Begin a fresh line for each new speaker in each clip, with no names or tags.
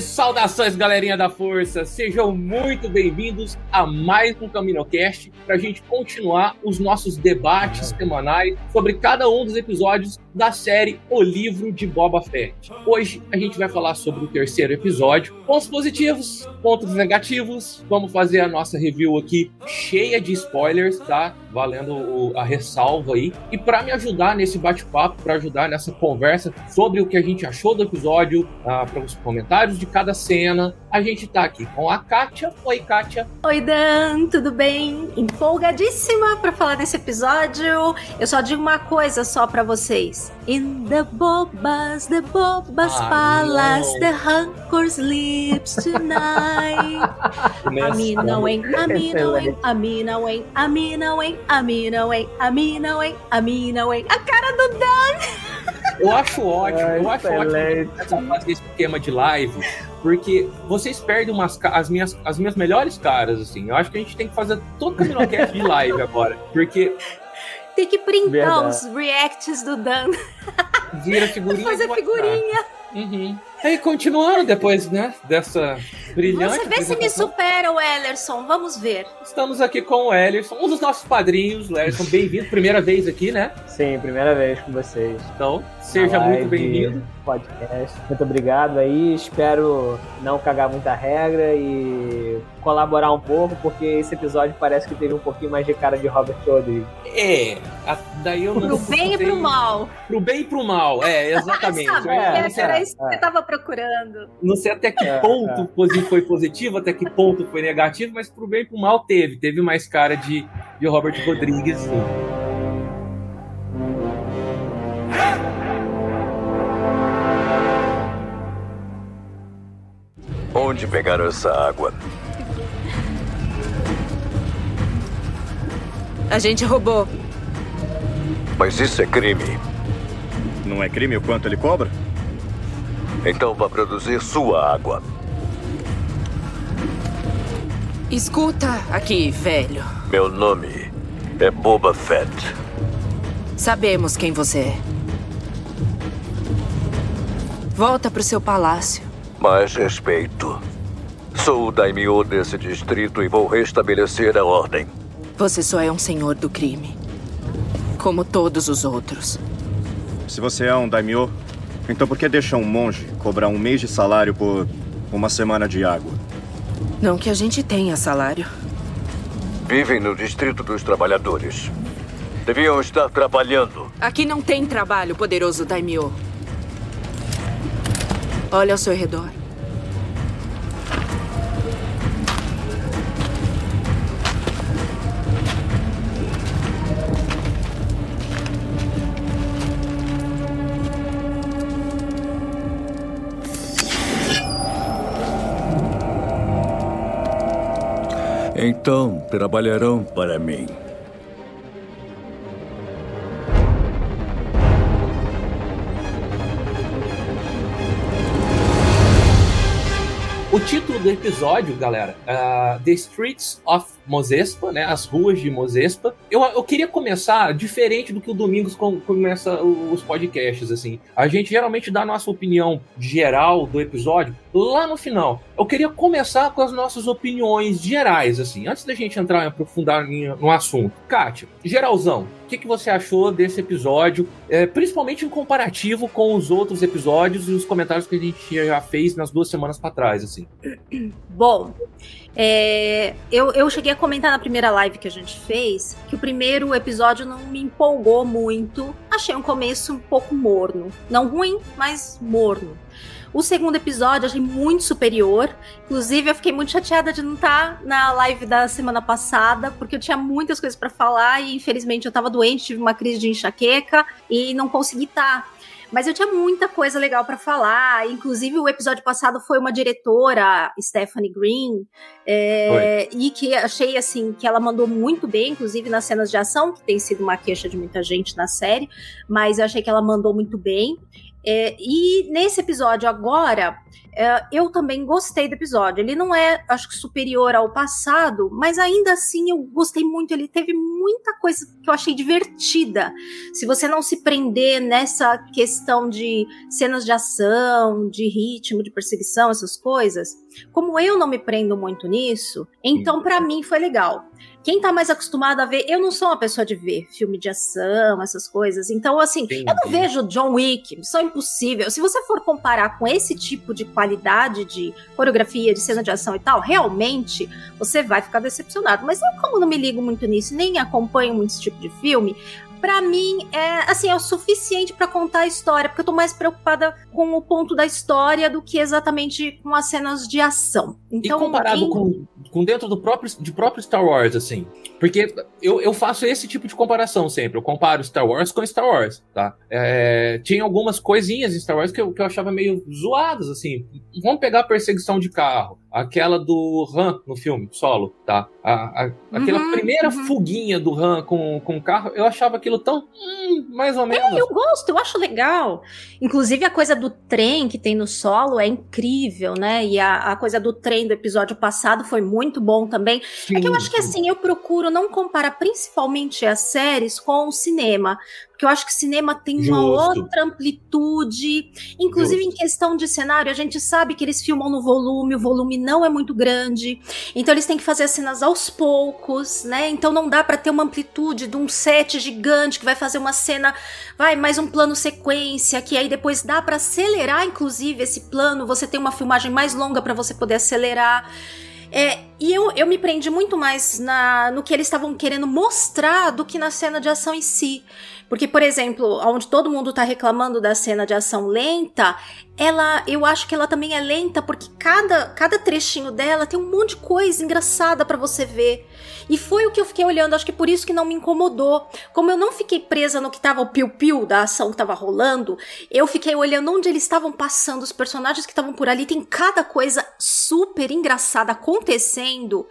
Saudações, galerinha da força! Sejam muito bem-vindos a mais um CaminoCast para a gente continuar os nossos debates semanais sobre cada um dos episódios da série O Livro de Boba Fett. Hoje a gente vai falar sobre o terceiro episódio, pontos positivos, pontos negativos. Vamos fazer a nossa review aqui cheia de spoilers, tá? Valendo o, a ressalva aí. E para me ajudar nesse bate-papo, para ajudar nessa conversa sobre o que a gente achou do episódio, ah, para os comentários de cada cena, a gente tá aqui com a Kátia. Oi, Kátia.
Oi, Dan, tudo bem? Empolgadíssima para falar desse episódio. Eu só digo uma coisa só para vocês. In the bobas, the bobas ah, palace, the hunger sleeps tonight. a mim não hein, a mim não hein, a mim não hein, a mim não hein, a mim não hein, a mim não hein, a mim não hein. A cara do Dan!
Eu acho ótimo, eu acho ótimo essa fazer esse esquema de live, porque vocês perdem umas, as, minhas, as minhas melhores caras, assim. Eu acho que a gente tem que fazer todo o Caminocast de live agora, porque
tem que printar Verdade. os reacts do Dan.
Vira figurinha.
Fazer figurinha.
Uhum. E continuando depois, né, dessa brilhante.
Você vê se me supera o Ellerson, vamos ver.
Estamos aqui com o Ellerson, um dos nossos padrinhos. O Ellerson, bem-vindo, primeira vez aqui, né?
Sim, primeira vez com vocês.
Então, seja muito bem-vindo.
Podcast. Muito obrigado aí. Espero não cagar muita regra e colaborar um pouco, porque esse episódio parece que teve um pouquinho mais de cara de Robert Rodrigues.
É, daí eu
não. Pro bem e pro mal.
Pro bem e pro mal, é, exatamente.
Sabe, é, era isso que você tava procurando.
Não sei até que é, ponto é. foi positivo, até que ponto foi negativo, mas pro bem e pro mal teve. Teve mais cara de, de Robert Rodrigues, sim.
Onde pegaram essa água?
A gente roubou.
Mas isso é crime.
Não é crime o quanto ele cobra?
Então vá produzir sua água.
Escuta aqui, velho.
Meu nome é Boba Fett.
Sabemos quem você é. Volta para o seu palácio.
Mais respeito. Sou o daimyo desse distrito e vou restabelecer a ordem.
Você só é um senhor do crime. Como todos os outros.
Se você é um daimyo, então por que deixa um monge cobrar um mês de salário por uma semana de água?
Não que a gente tenha salário.
Vivem no Distrito dos Trabalhadores. Deviam estar trabalhando.
Aqui não tem trabalho, poderoso Daimyo. Olha ao seu redor.
Então trabalharão para mim.
O título do episódio, galera, uh, The Streets of Mozespa, né? As ruas de Mozespa. Eu, eu queria começar diferente do que o Domingos com, começa os podcasts, assim. A gente geralmente dá a nossa opinião geral do episódio lá no final. Eu queria começar com as nossas opiniões gerais, assim, antes da gente entrar e aprofundar no assunto. Kátia, geralzão, o que, que você achou desse episódio, é, principalmente em comparativo com os outros episódios e os comentários que a gente já fez nas duas semanas para trás, assim?
Bom, é, eu, eu cheguei a comentar na primeira live que a gente fez que o primeiro episódio não me empolgou muito. Achei um começo um pouco morno. Não ruim, mas morno. O segundo episódio eu achei muito superior. Inclusive, eu fiquei muito chateada de não estar tá na live da semana passada, porque eu tinha muitas coisas para falar e infelizmente eu tava doente, tive uma crise de enxaqueca e não consegui estar. Mas eu tinha muita coisa legal para falar. Inclusive, o episódio passado foi uma diretora, Stephanie Green, é, e que achei assim que ela mandou muito bem, inclusive nas cenas de ação, que tem sido uma queixa de muita gente na série, mas eu achei que ela mandou muito bem. É, e nesse episódio agora, é, eu também gostei do episódio. Ele não é, acho que, superior ao passado, mas ainda assim eu gostei muito. Ele teve muita coisa que eu achei divertida. Se você não se prender nessa questão de cenas de ação, de ritmo, de perseguição, essas coisas, como eu não me prendo muito nisso, então para mim foi legal. Quem tá mais acostumado a ver, eu não sou uma pessoa de ver filme de ação, essas coisas. Então, assim, Entendi. eu não vejo John Wick, Missão Impossível. Se você for comparar com esse tipo de qualidade de coreografia, de cena de ação e tal, realmente você vai ficar decepcionado. Mas eu, como não me ligo muito nisso, nem acompanho muito esse tipo de filme, para mim é assim é o suficiente para contar a história, porque eu tô mais preocupada com o ponto da história do que exatamente com as cenas de ação.
Então, e comparado quem... com, com dentro do próprio de próprio Star Wars assim, porque eu, eu faço esse tipo de comparação sempre, eu comparo Star Wars com Star Wars, tá? É, tinha algumas coisinhas em Star Wars que eu, que eu achava meio zoadas assim. Vamos pegar a perseguição de carro aquela do Han no filme, solo, tá? A, a, aquela uhum, primeira uhum. fuguinha do Han com, com o carro, eu achava aquilo tão. Hum, mais ou menos.
É, eu gosto, eu acho legal. Inclusive a coisa do trem que tem no solo é incrível, né? E a, a coisa do trem do episódio passado foi muito bom também. Sim, é que eu acho que assim, eu procuro não comparar principalmente as séries com o cinema porque eu acho que cinema tem Justo. uma outra amplitude, inclusive Justo. em questão de cenário, a gente sabe que eles filmam no volume, o volume não é muito grande, então eles têm que fazer as cenas aos poucos, né? Então não dá para ter uma amplitude de um set gigante que vai fazer uma cena, vai mais um plano sequência, que aí depois dá para acelerar inclusive esse plano, você tem uma filmagem mais longa para você poder acelerar. É, e eu, eu me prendi muito mais na, no que eles estavam querendo mostrar do que na cena de ação em si. Porque, por exemplo, onde todo mundo tá reclamando da cena de ação lenta, ela, eu acho que ela também é lenta porque cada, cada trechinho dela tem um monte de coisa engraçada para você ver. E foi o que eu fiquei olhando, acho que por isso que não me incomodou. Como eu não fiquei presa no que tava o piu-piu da ação que tava rolando, eu fiquei olhando onde eles estavam passando, os personagens que estavam por ali, tem cada coisa super engraçada acontecendo,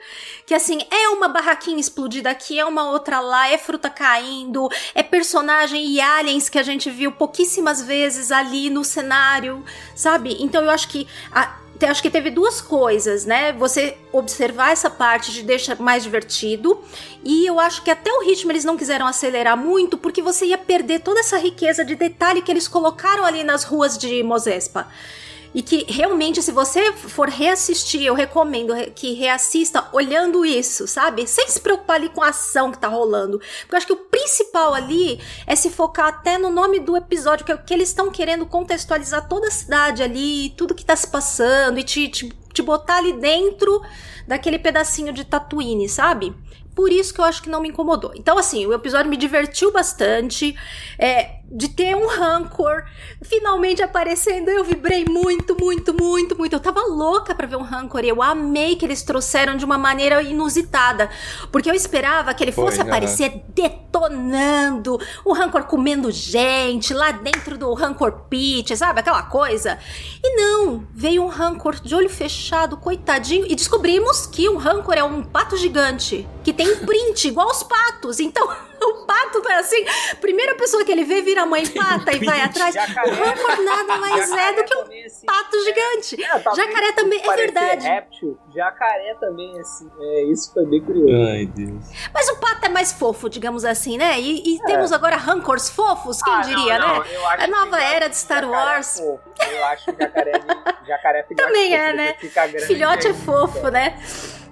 que assim, é uma barraquinha explodida aqui, é uma outra lá, é fruta caindo, é personagem e aliens que a gente viu pouquíssimas vezes ali no cenário, sabe? Então eu acho que a, acho que teve duas coisas, né? Você observar essa parte de deixa mais divertido. E eu acho que até o ritmo eles não quiseram acelerar muito, porque você ia perder toda essa riqueza de detalhe que eles colocaram ali nas ruas de Mozespa. E que realmente, se você for reassistir, eu recomendo que reassista olhando isso, sabe? Sem se preocupar ali com a ação que tá rolando. Porque eu acho que o principal ali é se focar até no nome do episódio, que, é que eles estão querendo contextualizar toda a cidade ali, tudo que tá se passando, e te, te, te botar ali dentro daquele pedacinho de Tatooine, sabe? Por isso que eu acho que não me incomodou. Então, assim, o episódio me divertiu bastante. É, de ter um rancor finalmente aparecendo, eu vibrei muito, muito, muito, muito. Eu tava louca para ver um rancor e eu amei que eles trouxeram de uma maneira inusitada, porque eu esperava que ele fosse Foi, aparecer né? detonando, o rancor comendo gente lá dentro do rancor pit, sabe aquela coisa? E não, veio um rancor de olho fechado, coitadinho, e descobrimos que um rancor é um pato gigante que tem print igual aos patos. Então, o pato é assim. Primeira pessoa que ele vê vira mãe pata e vai atrás.
Jacaré.
O Rancor nada mais é do que um pato gigante. Jacaré também é verdade.
Réptil, jacaré também, assim. É, isso foi bem curioso.
Ai, Deus.
Mas o pato é mais fofo, digamos assim, né? E, e temos agora rancors fofos, quem
Ah,
diria,
não, não,
né?
eu acho
A nova era de Star
é
Wars.
fofo. Eu acho que jacaré, jacaré filhote
Também é, né?
fica grande,
Filhote é fofo, né?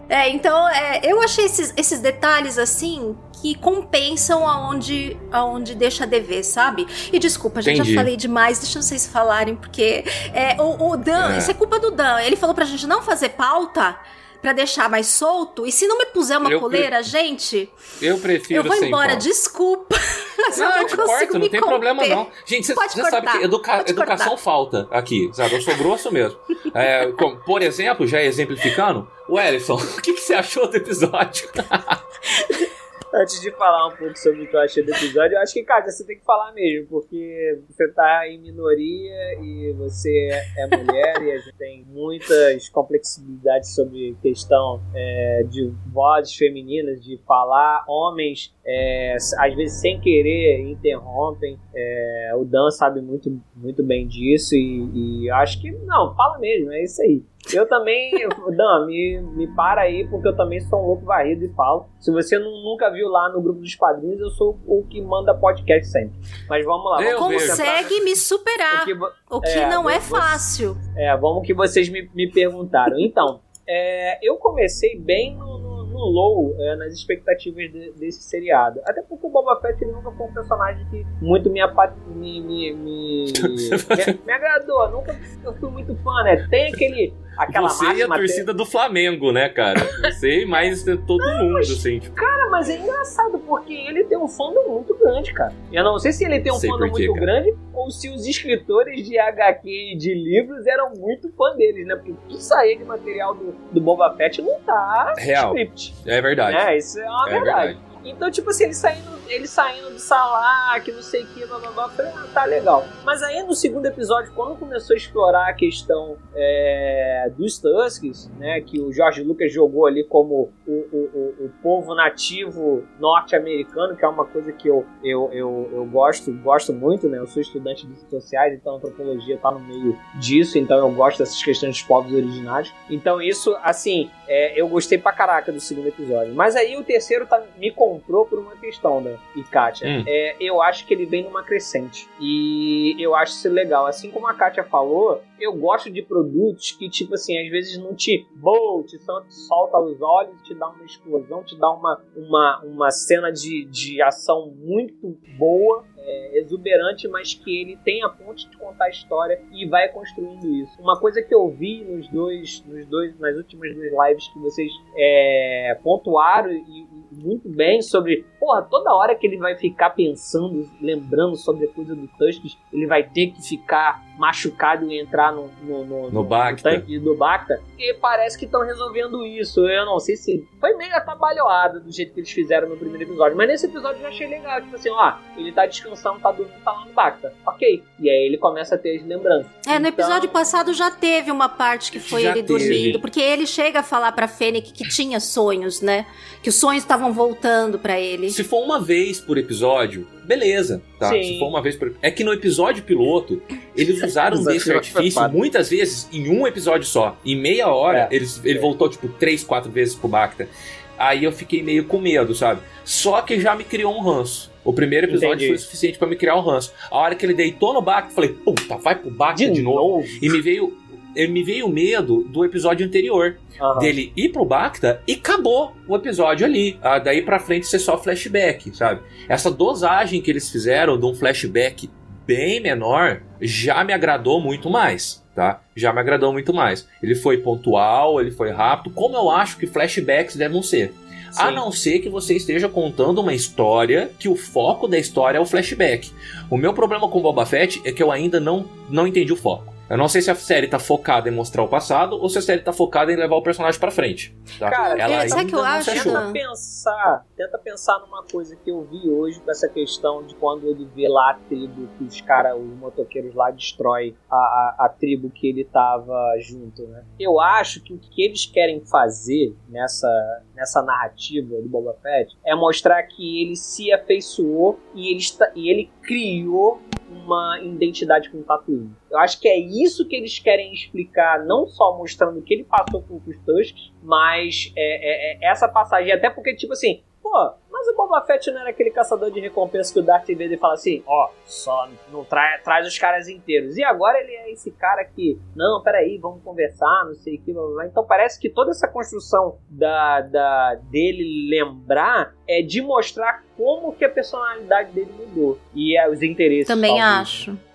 É, então, é, eu achei esses, esses detalhes assim que compensam aonde, aonde deixa a dever, sabe? E desculpa, gente,
Entendi.
já falei demais, deixa vocês falarem, porque é, o, o Dan,
É.
isso é culpa do Dan. Ele falou pra gente não fazer pauta pra deixar mais solto, e se não me puser uma
Eu pre-
coleira, gente,
Eu prefiro
eu vou embora,
pauta.
desculpa. Mas eu
Não,
não
eu te
consigo
corto, não tem problema
conter.
não. Gente, você sabe que educa- educação
cortar.
falta aqui, sabe? Eu sou grosso mesmo. É, como, por exemplo, já exemplificando, o Ellison, o que, que você achou do episódio?
Antes de falar um pouco sobre o que eu achei do episódio, eu acho que, cara, você tem que falar mesmo, porque você tá em minoria e você é mulher e a gente tem muitas complexibilidades sobre questão é, de vozes femininas, de falar, homens, é, às vezes sem querer, interrompem. É, o Dan sabe muito, muito bem disso e, e acho que, não, fala mesmo, é isso aí. Eu também, Dan, me, me para aí, porque eu também sou um louco varrido e falo. Se você não- nunca viu lá no grupo dos padrinhos, eu sou o que manda podcast sempre. Mas vamos lá. Vamos.
Consegue me superar,
O que
o que
é,
não é
você-
fácil.
É, vamos que vocês me, me perguntaram. Então, é, eu comecei bem no, low é, nas expectativas de- desse seriado. Até porque o Boba Fett ele nunca foi um personagem que muito me, me, me, me, me, agradou. Nunca eu fui muito fã, né? Tem aquele. Aquela
Você e a torcida do Flamengo, né, cara? Você e mais todo mundo, assim. Tipo,
Cara, mas é engraçado porque ele tem um fandom muito grande, cara. Eu não sei se ele tem um
Sei
fandom
quê,
muito
cara.
grande ou se os escritores de HQ e de livros eram muito fã deles, né? Porque o que saía de material do, do Boba Fett não tá
Real.
script.
É verdade.
Né? Isso é uma
É
verdade.
verdade.
Então, tipo assim, ele saindo, ele saindo do Salak, não sei o que, blá blá blá, falei, ah, tá legal. Mas aí no segundo episódio, quando começou a explorar a questão é, dos Tusks, né, que o George Lucas jogou ali como o, o, o, o povo nativo norte-americano, que é uma coisa que eu, eu, eu, eu gosto, gosto muito, né, eu sou estudante de sociais, então a antropologia tá no meio disso, então eu gosto dessas questões dos povos originários. Então isso, assim, é, eu gostei pra caraca do segundo episódio. Mas aí o terceiro tá, me comprou por uma questão, né, e Kátia?
Hum.
É, eu acho que ele vem numa crescente. E eu acho isso legal. Assim como a Kátia falou, eu gosto de produtos que, tipo assim, às vezes não te boa, te sol- solta os olhos, te dá uma explosão, te dá uma, uma, uma cena de, de ação muito boa. É, exuberante, mas que ele tem a ponte de contar a história e vai construindo isso. Uma coisa que eu vi nos dois, nos dois, nas últimas duas lives que vocês é, pontuaram e, e muito bem sobre, porra, toda hora que ele vai ficar pensando, lembrando sobre a coisa do Tusks, ele vai ter que ficar machucado e entrar no, no, no,
No Bacta.
tanque do Bacta. E parece que estão resolvendo isso. Eu não sei se foi meio atabalhoado do jeito que eles fizeram no primeiro episódio, mas nesse episódio eu já achei legal. Tipo assim, ó, ele tá descansando, tá dormindo, tá lá no Bacta. Ok. E aí ele começa a ter as lembranças.
É, no
Então-
episódio passado já teve uma parte que foi
Já
ele
teve.
dormindo, porque ele chega a falar pra Fennec que tinha sonhos, né? Que os sonhos estavam voltando pra ele.
Se for uma vez por episódio, beleza, tá?
Sim.
Se for uma vez por... É que no episódio piloto, eles usaram desse artifício
safado.
muitas vezes em um episódio só. Em meia hora,
É.
eles, ele voltou, tipo, três, quatro vezes pro Bacta. Aí eu fiquei meio com medo, sabe? Só que já me criou um ranço. O primeiro episódio
Entendi.
foi o suficiente pra me criar um ranço. A hora que ele deitou no Bacta, falei, puta, vai pro Bacta de,
De
novo.
novo.
E me veio... Me veio o medo do episódio anterior
Aham.
dele ir pro Bacta e acabou o episódio ali. Ah, daí pra frente ser só flashback, sabe? Essa dosagem que eles fizeram de um flashback bem menor já me agradou muito mais, tá? Já me agradou muito mais. Ele foi pontual, ele foi rápido, como eu acho que flashbacks devem ser. A
Sim.
não ser que você esteja contando uma história que o foco da história é o flashback. O meu problema com Boba Fett é que eu ainda não, não entendi o foco. Eu não sei se a série tá focada em mostrar o passado ou se a série tá focada em levar o personagem pra frente. Tá?
Cara,
ela
é, sabe que eu
não
acho?
se achou.
Tenta pensar, tenta pensar numa coisa que eu vi hoje com essa questão de quando ele vê lá a tribo que os caras, os motoqueiros lá destrói a, a, a tribo que ele tava junto, né? Eu acho que o que eles querem fazer nessa, nessa narrativa do Boba Fett é mostrar que ele se afeiçoou e ele, está, e ele criou uma identidade com o Tatooine. Eu acho que é isso que eles querem explicar, não só mostrando o que ele passou com os Tusks, mas é, é, é essa passagem. Até porque, tipo assim, pô, mas o Boba Fett não era aquele caçador de recompensa que o Darth Vader fala assim, ó, só não tra traz os caras inteiros. E agora ele é esse cara que, não, peraí, vamos conversar, não sei o que, blá, blá. Então parece que toda essa construção da, da dele lembrar é de mostrar como que a personalidade dele mudou. E é, os interesses.
Também
talvez.
acho.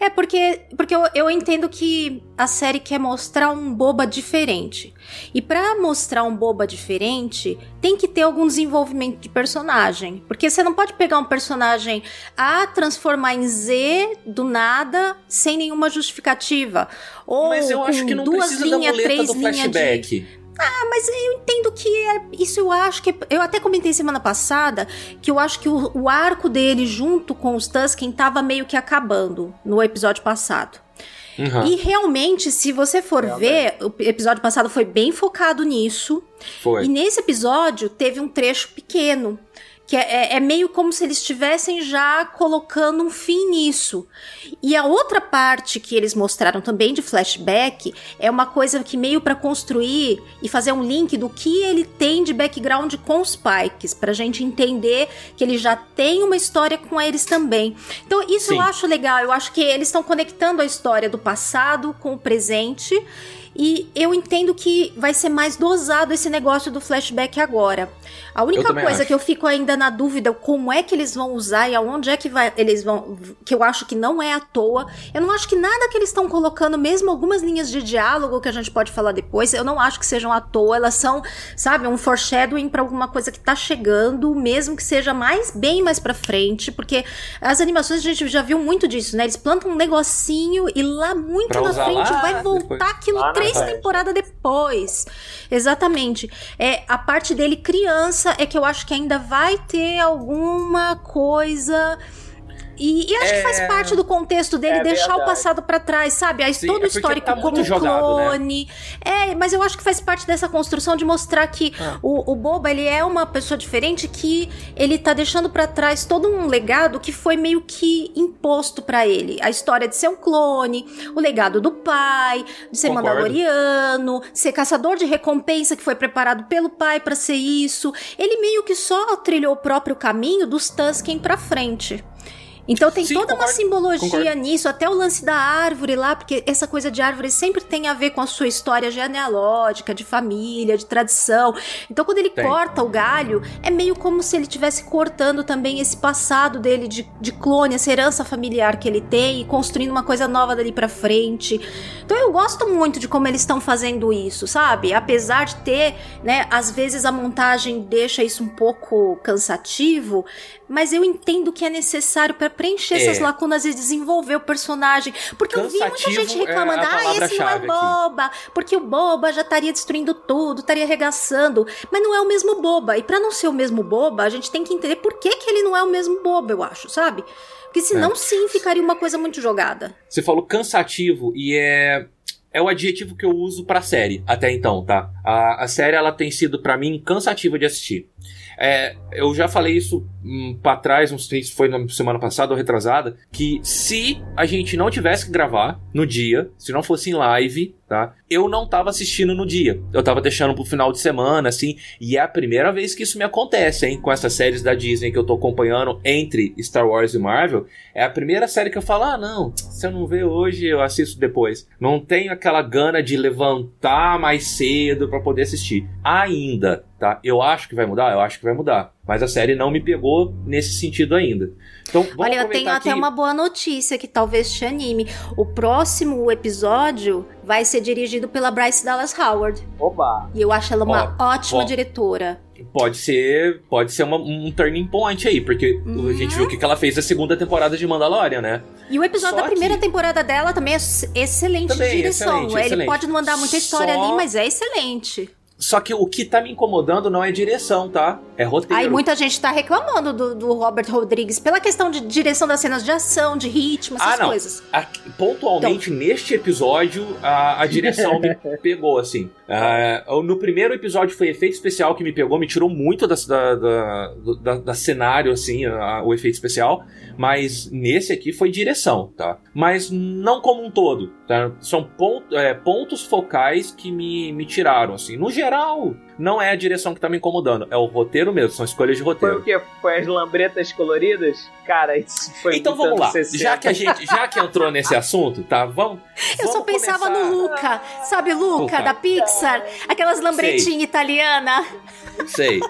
É porque, porque eu, eu entendo que a série quer mostrar um boba diferente. E pra mostrar um boba diferente, tem que ter algum desenvolvimento de personagem. Porque você não pode pegar um personagem A, transformar em Z do nada, sem nenhuma justificativa. Ou
Mas eu acho que não
duas linhas, três linhas de. Ah, mas eu entendo que é, isso eu acho que. Eu até comentei semana passada que eu acho que o, o arco dele junto com os Tusken tava meio que acabando no episódio passado.
Uhum.
E realmente, se você for ver, o episódio passado foi bem focado nisso.
Foi.
E nesse episódio teve um trecho pequeno. Que é, é- é meio como se eles estivessem já colocando um fim nisso. E a outra parte que eles mostraram também de flashback é uma coisa que meio pra construir e fazer um link do que ele tem de background com os Pikes, pra gente entender que ele já tem uma história com eles também. Então isso eu
Sim.
acho legal, eu acho que eles estão conectando a história do passado com o presente. E eu entendo que vai ser mais dosado esse negócio do flashback agora. A única coisa
acho.
que eu fico ainda na dúvida como é que eles vão usar e aonde é que vai, eles vão. Que eu acho que não é à toa. Eu não acho que nada que eles estão colocando, mesmo algumas linhas de diálogo que a gente pode falar depois, eu não acho que sejam à toa. Elas são, sabe, um foreshadowing pra alguma coisa que tá chegando, mesmo que seja mais, bem mais pra frente. Porque as animações a gente já viu muito disso, né? Eles plantam um negocinho e lá muito
Pra
na frente
lá
vai voltar
depois.
aquilo
Lá
três temporadas depois. Exatamente. É, a parte dele criança é que eu acho que ainda vai ter alguma coisa. E, e acho que faz
É.
parte do contexto dele
É
deixar o
verdade.
passado pra trás, sabe? Aí
Sim,
todo
é
o histórico
tá
como
jogado, né?
clone. É, mas eu acho que faz parte dessa construção de mostrar que
Ah.
o, o Boba, ele é uma pessoa diferente que ele tá deixando pra trás todo um legado que foi meio que imposto pra ele. A história de ser um clone, o legado do pai, de ser
Concordo.
mandaloriano, ser caçador de recompensa que foi preparado pelo pai pra ser isso. Ele meio que só trilhou o próprio caminho dos Tusken pra frente. Então tem
Sim,
toda uma
concordo,
simbologia
concordo.
nisso, até o lance da árvore lá, porque essa coisa de árvore sempre tem a ver com a sua história genealógica, de família, de tradição. Então quando ele
Tem.
corta o galho, é meio como se ele estivesse cortando também esse passado dele de, de clone, essa herança familiar que ele tem e construindo uma coisa nova dali pra frente. Então eu gosto muito de como eles estão fazendo isso, sabe? Apesar de ter, né, às vezes a montagem deixa isso um pouco cansativo, mas eu entendo que é necessário pra preencher
É.
essas lacunas e desenvolver o personagem. Porque eu vi muita
Cansativo
gente
é
reclamando,
a
ah, esse não é
palavra-chave aqui."
boba, porque o boba já estaria destruindo tudo, estaria arregaçando. Mas não é o mesmo boba. E pra não ser o mesmo boba, a gente tem que entender por que, que ele não é o mesmo boba, eu acho, sabe? Porque senão
É.
sim ficaria uma coisa muito jogada.
Você falou cansativo e é é o adjetivo que eu uso pra série até então, tá? A, a série ela tem sido pra mim cansativa de assistir. É, eu já falei isso hum, pra trás, não sei se foi na semana passada ou retrasada, que se a gente não tivesse que gravar no dia, se não fosse em live, tá? Eu não tava assistindo no dia. Eu tava deixando pro final de semana, assim, e é a primeira vez que isso me acontece, hein? Com essas séries da Disney que eu tô acompanhando entre Star Wars e Marvel. É a primeira série que eu falo, ah, não, se eu não ver hoje, eu assisto depois. Não tenho aquela gana de levantar mais cedo pra poder assistir. Ainda, tá? Eu acho que vai mudar, eu acho que vai mudar. Mas a série não me pegou nesse sentido ainda. Então, vamos
Olha, eu tenho
aproveitar
até uma boa notícia que talvez te anime. O próximo episódio vai ser dirigido pela Bryce Dallas Howard.
Oba!
E eu acho ela uma
Ó,
ótima
ó.
diretora.
pode ser, pode ser uma, um turning point aí, porque uhum. a gente viu o que ela fez na segunda temporada de Mandalorian, né?
E o episódio Só da primeira que... temporada dela também é excelente também, de direção. Excelente, Ele excelente. pode não mandar muita história Só... ali, mas é excelente.
Só que o que tá me incomodando não é direção, tá? É roteiro.
Aí muita gente tá reclamando do, do Robert Rodrigues pela questão de direção das cenas de ação, de ritmo, essas ah, não. coisas.
Aqui, pontualmente, então... neste episódio, a, a direção me pegou, assim. Uh, no primeiro episódio foi efeito especial que me pegou, me tirou muito da, da, da, da, da cenário, assim, a, o efeito especial. Mas nesse aqui foi direção, tá? Mas não como um todo, tá? São ponto, é, pontos focais que me, me tiraram, assim. No geral, não é a direção que tá me incomodando, é o roteiro mesmo, são escolhas de roteiro.
Foi o quê? Foi as lambretas coloridas? Cara, isso foi
Então vamos lá, já que a gente, já que entrou nesse assunto, tá? Vamos.
Eu
vamos
só pensava começar... no Luca, sabe Luca, Luca. da Pixar? Aquelas lambretinhas italianas.
Sei.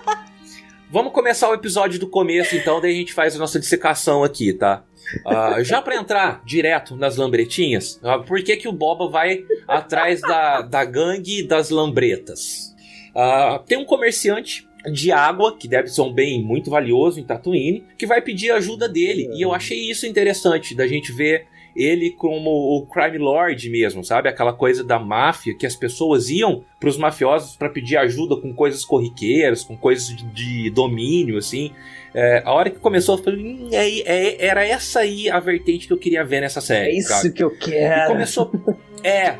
Vamos começar o episódio do começo, então, daí a gente faz a nossa dissecação aqui, tá? Uh, já para entrar direto nas lambretinhas, uh, por que, que o Boba vai atrás da, da gangue das lambretas? Uh, tem um comerciante de água, que deve ser um bem muito valioso em Tatooine, que vai pedir ajuda dele. E eu achei isso interessante, da gente ver ele como o crime lord mesmo, sabe? Aquela coisa da máfia que as pessoas iam para os mafiosos para pedir ajuda com coisas corriqueiras, com coisas de, de domínio, assim. É, a hora que começou, eu falei, hum, é, é, era essa aí a vertente que eu queria ver nessa série.
É isso sabe? que eu quero.
E começou. é.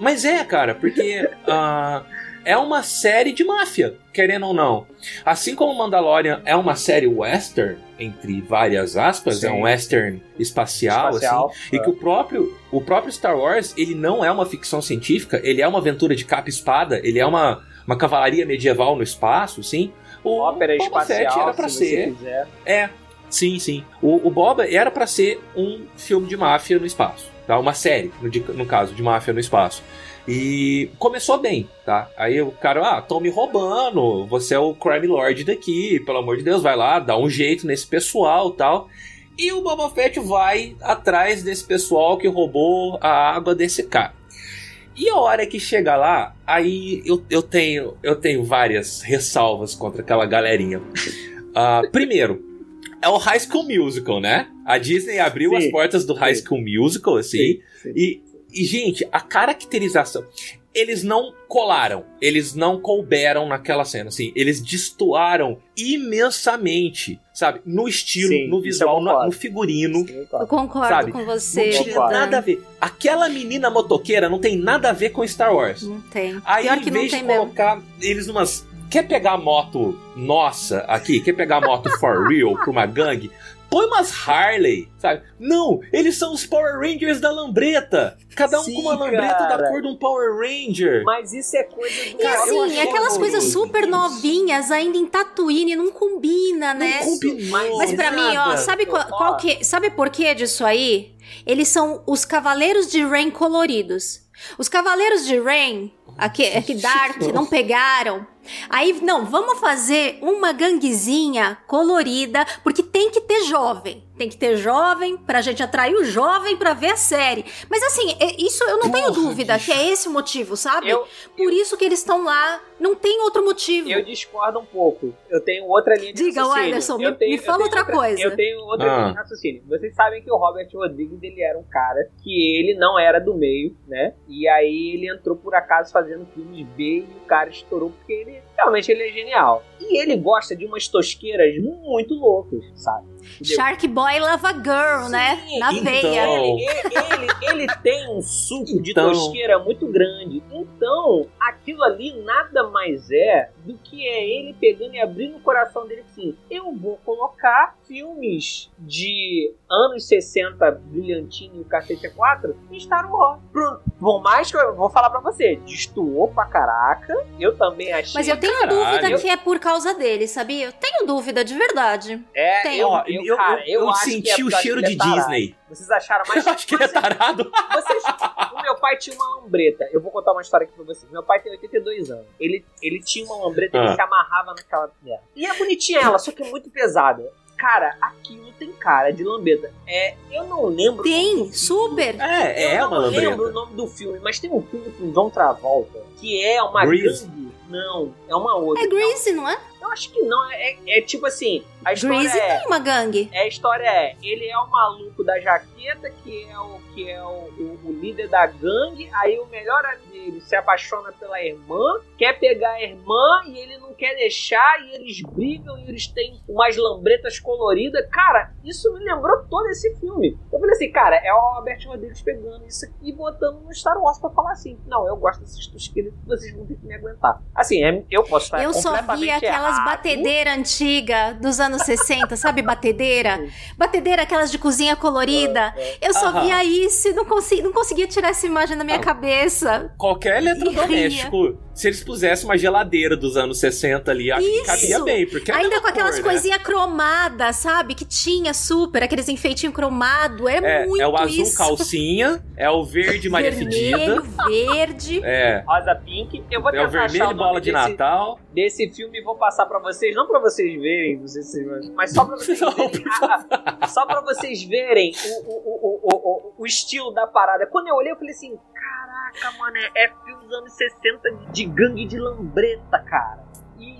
Mas é, cara, porque. Uh, é uma série de máfia, querendo ou não. Assim como Mandalorian é uma série western, entre várias aspas, Sim. é um western espacial, espacial assim, é. e que o próprio, o próprio Star Wars, ele não é uma ficção científica, ele é uma aventura de capa e espada, ele é uma, uma cavalaria medieval no espaço, assim.
O Ópera Boba espacial,
era para se ser. É, sim, sim. O, o Boba era para ser um filme de máfia no espaço, tá? Uma série, no, no caso, de máfia no espaço. E começou bem, tá? Aí o cara, ah, tô me roubando, você é o crime lord daqui, pelo amor de Deus, vai lá, dá um jeito nesse pessoal tal. E o Boba Fett vai atrás desse pessoal que roubou a água desse cara. E a hora que chega lá, aí eu, eu, tenho, eu tenho várias ressalvas contra aquela galerinha. Uh, primeiro, é o High School Musical, né? A Disney abriu sim, as portas do High School Musical, assim, sim, sim. e e, gente, a caracterização. Eles não colaram, eles não couberam naquela cena, assim, eles destoaram imensamente, sabe? No estilo, Sim, no visual, no, no, figurino.
Sim, eu concordo sabe? com você.
Não tinha nada a ver. Aquela menina motoqueira não tem nada a ver com Star Wars.
Não tem.
Aí, Pior em vez de colocar mesmo. eles numas quer pegar a moto nossa aqui, quer pegar a moto for real pra uma gangue, põe umas Harley, sabe? Não, eles são os Power Rangers da lambreta. Cada um Sim, com uma lambreta cara. da cor de um Power Ranger.
Mas isso é coisa do
E assim, aquelas coisas super novinhas, ainda em Tatooine, não combina, né?
Não combinou.
Mas para mim, ó, sabe qual, qual que, sabe por que disso aí? Eles são os Cavaleiros de Rain coloridos. Os Cavaleiros de Rain, aqui, aqui Dark, não pegaram. Aí, não, vamos fazer uma ganguezinha colorida, porque tem que ter jovem. Tem que ter jovem pra gente atrair o jovem pra ver a série. Mas assim, é, isso eu não Porra, tenho dúvida bicho. que é esse o motivo, sabe? Eu, Por isso que eles estão lá. Não tem outro motivo.
Eu discordo um pouco. Eu tenho outra linha de
Diga,
raciocínio.
Anderson, me, tenho, me fala outra, outra, coisa.
Eu tenho outra ah. linha de raciocínio. Vocês sabem que o Robert Rodrigues ele era um cara que ele não era do meio, né? E aí ele entrou por acaso fazendo filmes B e o cara estourou porque ele realmente ele é genial. E ele gosta de umas tosqueiras muito loucas, sabe?
Entendeu? Shark Boy Lava Girl, né? Sim, né? Na
então,
veia.
Ele, ele, ele, tem um suco de então. tosqueira muito grande. Então, aquilo ali nada mais é do que é ele pegando e abrindo o coração dele assim. Eu vou colocar filmes de anos 60, brilhantinho e o cacete 4 em Star Wars. Por mais que eu vou falar pra você, destoou pra caraca. Eu também achei.
Mas eu tenho caralho. dúvida que é por causa dele, sabia? Eu tenho dúvida de verdade.
É,
tenho.
Eu, eu, eu, cara, eu, eu
senti
é
o cheiro de Disney.
Vocês acharam mais.
Eu acho que ele é tarado.
Vocês, o meu pai tinha uma lambreta. Eu vou contar uma história aqui pra vocês. Meu pai tem 82 anos. Ele, ele tinha uma lambreta ah. que se amarrava naquela merda. E é bonitinha ela, só que é muito pesada. Cara, aquilo tem cara de lambeta. É, eu não lembro.
Tem, super.
É, é uma lambreta.
Eu não lembro o nome do filme, mas tem um filme com John Travolta que é uma
Grease.
gangue. Não, é uma outra.
É Grease, não é?
Eu acho que não. É, é, é tipo assim. A história
Greasy
é,
tem uma gangue.
é, a história é, ele é o maluco da jaqueta, que é o que é o, o- o líder da gangue, aí o melhor amigo dele se apaixona pela irmã, quer pegar a irmã e ele não quer deixar, e eles brigam e eles têm umas lambretas coloridas. Cara, isso me lembrou todo esse filme. Eu falei assim, cara, é o Albert Rodrigues pegando isso aqui e botando no Star Wars pra falar assim, não, eu gosto desses tosqueiros, vocês vão ter que me aguentar. Assim, é- eu posso estar
Eu só
completamente
vi aquelas
errado.
batedeiras antigas dos anos 60, sabe? Batedeira. Batedeira, aquelas de cozinha colorida. Eu só
Aham.
via isso e não, consegui, não conseguia tirar essa imagem da minha cabeça.
Qualquer
E
eletrodoméstico, se eles pusessem uma geladeira dos anos 60 ali, acho que cabia
Isso.
bem. Porque é
Ainda com aquelas
cor, né?
coisinhas cromadas, sabe? Que tinha super, aqueles enfeitinhos cromados. É,
É,
muito
é o azul
isso.
calcinha, é o verde Maria
Vermelho,
Fedida.
verde.
É.
Rosa Pink. Eu vou
É o vermelho
achar o
bola de
desse,
Natal.
desse filme vou passar pra vocês, não pra vocês verem, não sei se mas só pra vocês verem, ah, ah, só pra vocês verem o, o, o, o, o, o estilo da parada. Quando eu olhei, eu falei assim, caraca, mano, é, é filme dos anos 60 de, gangue de lambreta, cara.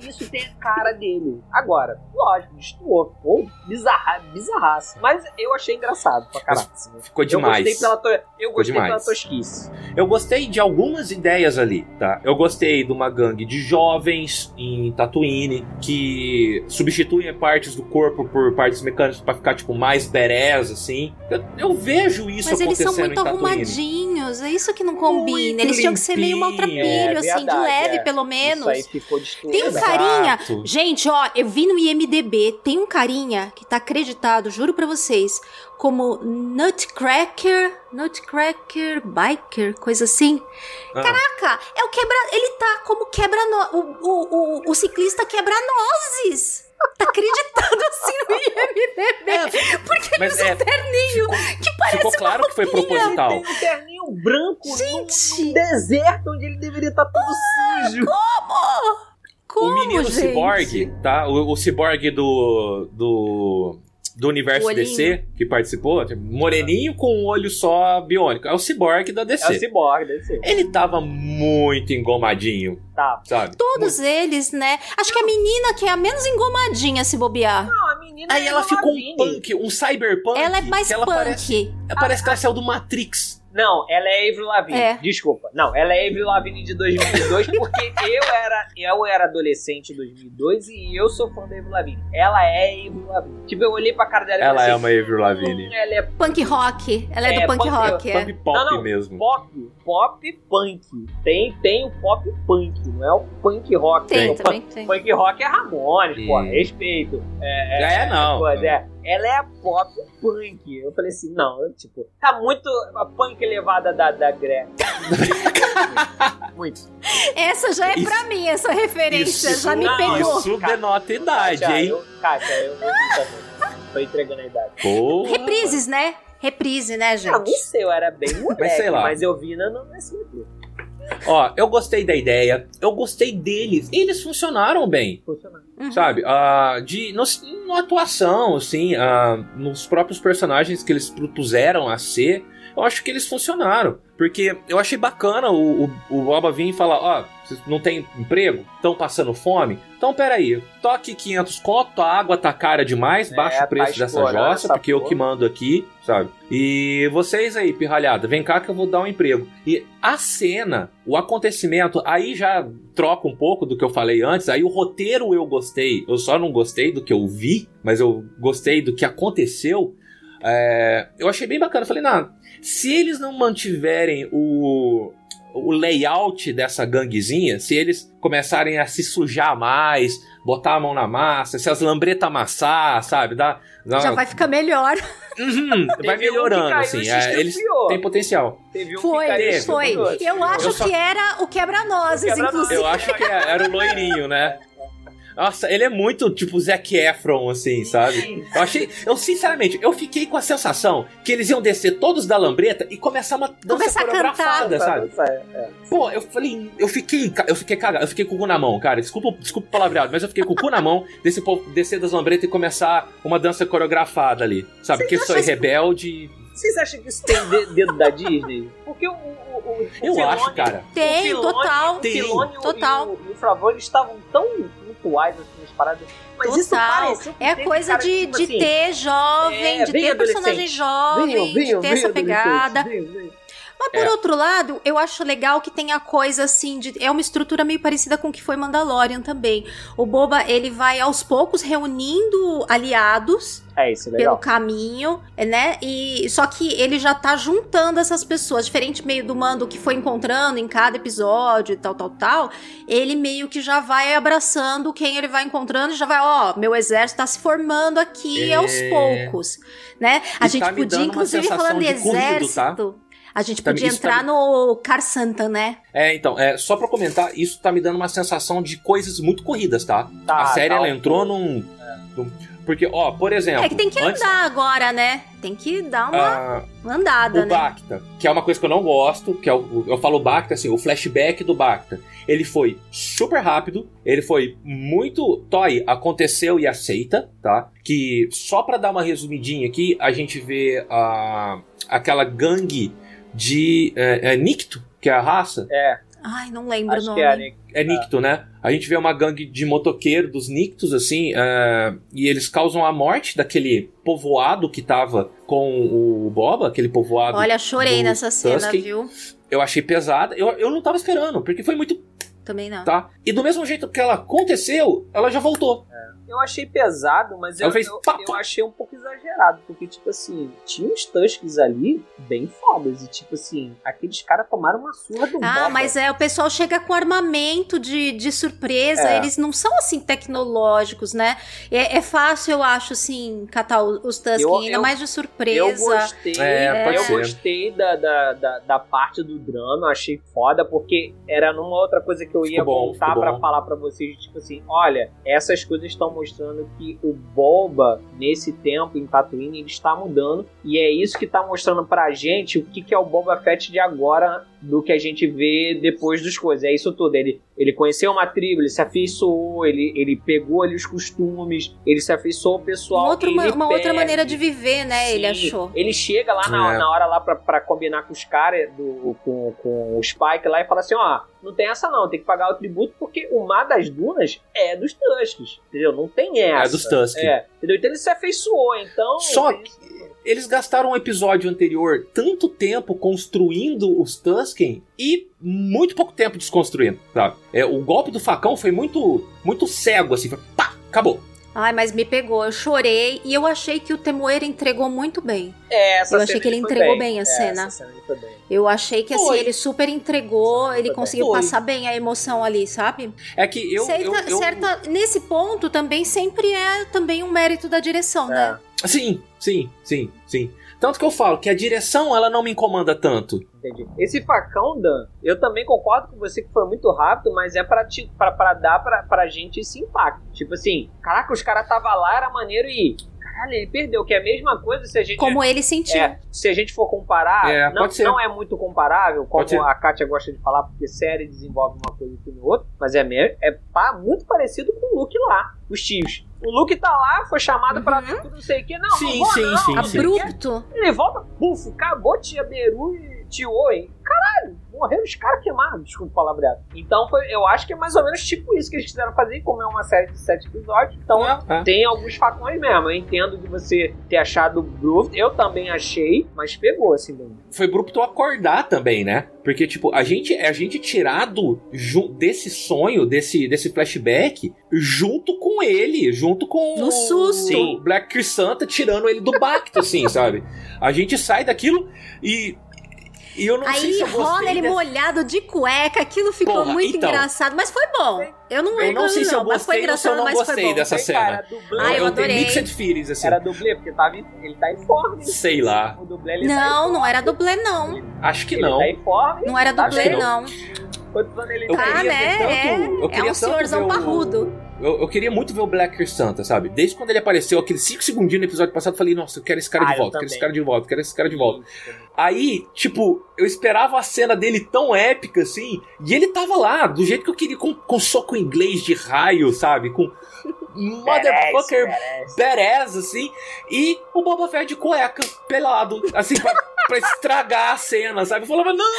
Isso tem a cara dele. Agora, lógico, destoou. Ficou bizarra, bizarraço. Mas eu achei engraçado pra caralho. assim.
Ficou demais.
Eu gostei pela, to... eu gostei pela tosquice.
Eu gostei de algumas ideias ali, tá? Eu gostei de uma gangue de jovens em Tatooine que substituem partes do corpo por partes mecânicas pra ficar, tipo, mais badass, assim. Eu, eu vejo isso
Mas eles
acontecendo
são muito
em Tatooine.
arrumadinhos, é isso que não combina. Eles tinham que ser meio
limpinho.
maltrapilho,
É,
assim, de
verdade,
leve,
é.
pelo menos.
Isso aí ficou destruído.
Tem um carinha. Gente, ó, eu vi no IMDB, tem um carinha que tá acreditado, juro pra vocês, como Nutcracker. Nutcracker Biker, coisa assim.
Ah.
Caraca, é o quebra. Ele tá como quebra. No... O, o, o, o ciclista quebra-nozes. Tá acreditado assim no IMDB. porque ele usa
é,
um terninho que parece
Ficou claro
uma
que foi proposital.
Tem um terninho branco num, num deserto onde ele deveria estar todo sujo.
Como? Como,
o menino
gente?
Cyborg, tá? O, o Cyborg do. do. do universo
olhinho.
DC que participou, moreninho com um olho só biônico. É o Cyborg da DC.
É o Cyborg, deve ser.
Ele tava muito engomadinho,
Tá.
sabe?
Todos eles, né? Acho que a menina que é a menos engomadinha se bobear.
Não, a menina
Aí
é
ela ficou um punk, um cyberpunk.
Ela é mais
que ela
punk.
Parece, parece que ela saiu do Matrix.
Não, ela é Avril Lavigne.
É.
Desculpa. Não, ela é Avril Lavigne de 2002 porque eu era, eu era adolescente em 2002 e eu sou fã da Avril Lavigne. Ela é Avril Lavigne. Tipo, eu olhei pra cara dela e
Ela é
assim,
uma Avril Lavigne.
"Hum, Ela é
Punk rock. Ela é,
É,
do punk
punk-
rock. é.
Punk pop
Não, não,
mesmo.
pop, pop punk. Tem, tem o pop punk, não é o punk rock.
Tem, também
punk,
tem.
punk rock é Ramones, pô, respeito.
É, não.
Coisa, é. Ela é a pop punk. Eu falei assim, não, eu, tipo, tá muito a punk elevada da, da Greta. muito.
Essa já é
Isso-
pra mim, essa referência.
Isso,
já me
não,
pegou.
Isso denota idade,
Kátia,
hein?
Eu, Kátia, eu. Tô entregando a idade.
Porra.
Reprises, né? Reprise, né, gente?
Não, não sei, eu era bem moleque,
sei lá.
mas eu vi na, no SBT.
Ó, eu gostei da ideia, eu gostei deles. Eles funcionaram bem.
Funcionando.
Uhum.
Sabe? Ah, de, no, na atuação, assim, ah, nos próprios personagens que eles propuseram a ser, eu acho que eles funcionaram. Porque eu achei bacana o, o, o Boba vir e falar: Ó, vocês não tem emprego? Estão passando fome? Então peraí, toque 500 conto, a água tá cara demais,
É,
baixa o
tá
preço dessa
explorando
jossa, porque eu
porra.
que mando aqui, sabe? E vocês aí, pirralhada, vem cá que eu vou dar um emprego. E a cena, o acontecimento, aí já troca um pouco do que eu falei antes, aí o roteiro eu gostei, eu só não gostei do que eu vi, mas eu gostei do que aconteceu. É, eu achei bem bacana. Eu falei, não, se eles não mantiverem o, o layout dessa ganguezinha, se eles começarem a se sujar mais, botar a mão na massa, se as lambretas amassar, sabe? Dá, dá
Já vai ficar melhor.
Uhum, vai
um
melhorando,
caiu
assim. é, eles têm potencial.
Teve um
Foi,
que caiu
teve,
foi. Eu acho
Eu só-
que era o quebra-nozes,
O quebra-nozes.
inclusive.
Eu acho que era o loirinho, né? Nossa, ele é muito tipo Zac Efron, assim, sabe? Eu achei. Eu, sinceramente, eu fiquei com a sensação que eles iam descer todos da lambreta e começar uma dança
Começar
coreografada, sabe?
É, é.
Pô, eu falei, eu fiquei, eu fiquei cagado, eu fiquei com o cu na mão, cara. Desculpa, desculpa o palavreado, mas eu fiquei com o cu na mão desse povo descer das lambretas e começar uma dança coreografada ali, sabe? Porque sou rebelde.
Vocês acham que isso tem de- dedo da Disney? Porque o. o, o, o
Eu
Filoni-
acho, cara.
Tem,
o Filoni-
total.
O Filoni e o-
Total.
E o, e o estavam tão pontuais assim, nos paradas. Mas
Total.
isso pareceu que
é coisa
cara,
de,
tipo
de
assim,
ter jovem,
é,
de ter personagem jovem,
Venham,
de
venham,
ter
venham,
essa pegada.
venham.
Mas por
É.
outro lado, eu acho legal que tem a coisa assim de é uma estrutura meio parecida com o que foi Mandalorian também. O Boba, ele vai aos poucos reunindo aliados
É isso, é
pelo
legal.
caminho, né? E só que ele já tá juntando essas pessoas, diferente meio do mando que foi encontrando em cada episódio e tal, tal, tal. Ele meio que já vai abraçando quem ele vai encontrando e já vai, ó, meu exército tá se formando aqui
É.
aos poucos, né? A
E
gente
tá
podia inclusive falando de
de corrido, tá?
A gente
Tá
podia
tá
entrar
me-
no Car Santa, né?
É, então, é, só pra comentar, isso tá me dando uma sensação de coisas muito corridas, tá?
Tá,
a série,
tá,
ela entrou num, num- Porque, ó, por exemplo.
É que tem que
antes,
andar agora, né? Tem que dar uma
ah,
andada,
o
né?
Bacta, que é uma coisa que eu não gosto, que é o, eu falo Bacta, assim, o flashback do Bacta. Ele foi super rápido, ele foi muito. Toy, aconteceu e aceita, tá? Que só pra dar uma resumidinha aqui, a gente vê a, aquela gangue de é, é Nicto, que é a raça.
É,
Ai, não lembro o
acho
nome.
que é, né?
É Nicto, né? A gente vê uma gangue de motoqueiro dos Nictos, assim, é, e eles causam a morte daquele povoado que tava com o Boba, aquele povoado.
Olha, chorei
do
nessa cena, viu?
Eu achei pesada. Eu, eu não tava esperando, porque foi muito.
Também não.
Tá? E do mesmo jeito que ela aconteceu, ela já voltou.
Eu achei pesado, mas eu, eu, eu achei um pouco exagerado, porque, tipo assim, tinha uns Tusks ali bem fodas, e, tipo assim, aqueles caras tomaram uma surra do
Ah,
Boba.
mas é, o pessoal chega com armamento de, de surpresa,
É.
eles não são assim tecnológicos, né? É, é fácil, eu acho, assim, catar os Tusken,
Eu-
ainda
eu-
mais de surpresa.
Eu gostei,
É,
eu
ser.
gostei da, da, da, da parte do drama, achei foda, porque era numa outra coisa que eu ia
Ficou bom,
voltar
ficou
pra
bom.
falar pra vocês, tipo assim, olha, essas coisas estão mostrando que o Boba, nesse tempo em Tatooine, ele está mudando, e é isso que tá mostrando pra gente o que, que é o Boba Fett de agora, do que a gente vê depois dos coisas, é isso tudo, ele, ele conheceu uma tribo, ele se afeiçoou, ele, ele pegou ali os costumes, ele se afeiçoou ao pessoal,
Um outro ma-
ele
uma outra maneira de viver, né? Ele
Sim,
achou.
Ele chega lá na,
É.
na hora lá pra, pra combinar com os caras do com, com o Spike lá e fala assim, ó, não tem essa não, tem que pagar o tributo porque o Mar das Dunas é dos Tusks, entendeu? Não tem essa.
É dos Tusken.
É, entendeu? Então ele se afeiçoou, então...
Só
isso.
Eles gastaram um episódio anterior tanto tempo construindo os Tusken e muito pouco tempo desconstruindo, sabe? É, o golpe do facão foi muito, muito cego, assim, foi pá, acabou.
Ai, mas me pegou, eu chorei e eu achei que o Temoeiro entregou muito bem.
É, essa
Eu achei que ele entregou bem a
É,
cena.
Cena bem.
Eu achei que assim,
Foi.
ele super entregou, ele conseguiu
Foi.
passar bem a emoção ali, sabe?
É que eu.
certa,
eu, eu-
certa- nesse ponto também sempre é também um mérito da direção, né?
Sim, sim, sim, sim. Tanto que eu falo que a direção ela não me incomoda tanto.
Entendi. Esse facão, Dan, eu também concordo com você que foi muito rápido, mas é pra, pra dar pra, pra gente esse impacto. Tipo assim, caraca, os caras tava lá, era maneiro e. Caralho, ele perdeu, que é a mesma coisa se a gente.
Como ele sentiu.
É, se a gente for comparar,
É,
não, não é muito comparável, como a Kátia gosta de falar, porque série desenvolve uma coisa e no outro, mas é, me- é pá, muito parecido com o Luke lá, os tios. O Luke tá lá, foi chamado pra ver tudo, não sei o que, não,
Sim,
não vou,
sim,
não,
sim.
Abrupto.
Ele volta, puf, acabou Tia Beru e Tio Owen. Caralho, morreram os caras queimados, desculpa o palavreado. Então foi, eu acho que é mais ou menos tipo isso que eles quiseram fazer, como é uma série de sete episódios. Então
É, é.
tem alguns facões mesmo. Eu entendo de você ter achado Groove, eu também achei, mas pegou assim bem.
Foi abrupto acordar também, né? Porque, tipo, a gente é a gente tirado desse sonho, desse, desse flashback, junto com ele, junto com
No susto.
o Black Crisanta tirando ele do Bacto, assim, sabe? A gente sai daquilo e. E eu não sei
Aí
se eu gostei
rola ele
dessa-
molhado de cueca, aquilo ficou
Porra,
muito
então.
engraçado, mas foi bom. Eu não
Eu
lembro
não sei se eu
mas foi
gostei ou se eu
engraçado,
não
mas foi
gostei
bom.
dessa cena.
cara, dublê.
Ah, eu
tenho
adorei.
mixed feelings, assim.
Era dublê, porque tava, ele tá em forma.
Sei lá.
O dublê, ele tá
Não,
forma.
não era dublê, não.
Acho que
Ele
não.
tá em forma.
Não era
Tá
dublê,
vendo?
não.
Quantos anos ele
Eu
Tá, né?
tanto- eu
É, é um senhorzão
ver o-
parrudo.
Eu, eu queria muito ver o Black Santa, sabe? Desde quando ele apareceu, aqueles 5 segundinhos no episódio passado, eu falei, nossa, eu quero esse cara
Ah,
de
eu
volta, quero esse cara de volta, quero esse cara de volta. Aí, tipo, eu esperava a cena dele tão épica assim, e ele tava lá, do jeito que eu queria, com, com soco inglês de raio, sabe? Com motherfucker badass, assim, e o Boba Fett de cueca, pelado, assim, pra, pra estragar a cena, sabe? Eu falava, não,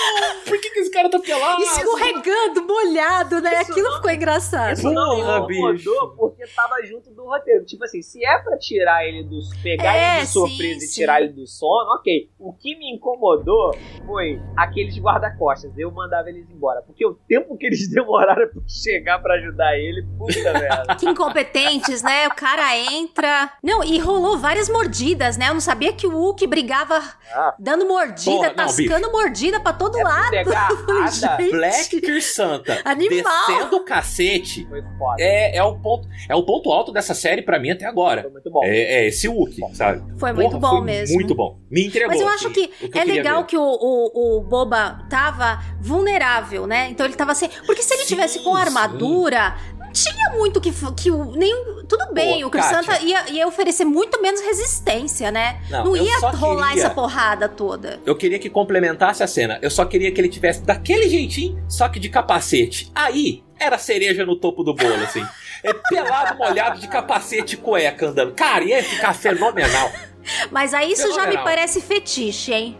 por que, que esse cara tá pelado?
Escorregando, molhado, né?
Isso
Aquilo
não-
ficou engraçado.
Isso não me
Porra,
incomodou
bicho.
porque tava junto do roteiro. Tipo assim, se é pra tirar ele do. pegar
É,
ele de surpresa
sim,
e tirar
sim.
ele do sono, ok. O que me incomodou foi aqueles guarda-costas. Eu mandava eles embora. Porque o tempo que eles demoraram pra chegar pra ajudar ele, puta merda.
Que incompetentes, né? O cara entra. Não, e rolou várias mordidas, né? Eu não sabia que o Hulk brigava
Ah,
dando mordida,
Porra, não,
tascando mordida pra todo
é
lado.
agarrada.
Gente.
Black Kirsanta
Animal.
descendo o cacete
Foi foda.
é, é, o ponto, é o ponto alto dessa série pra mim até agora.
Foi muito bom.
É, é esse Hulk, sabe?
Foi muito
Porra,
bom
foi
mesmo.
Muito bom. Me entregou.
Mas eu acho que,
que eu
é legal
ver.
que o, o, o Boba tava vulnerável, né? Então ele tava assim. Porque se ele
Sim,
tivesse com armadura, não tinha muito que. que o, nem, tudo bem, o Chris
Kátia.
Santa ia, ia oferecer muito menos resistência, né?
Não,
Não, ia rolar
queria-
essa porrada toda.
Eu queria que complementasse a cena. Eu só queria que ele tivesse daquele jeitinho, só que de capacete. Aí, era cereja no topo do bolo, assim. É pelado, molhado, de capacete e cueca andando. Cara, ia ficar fenomenal.
Mas aí isso já me parece fetiche, hein?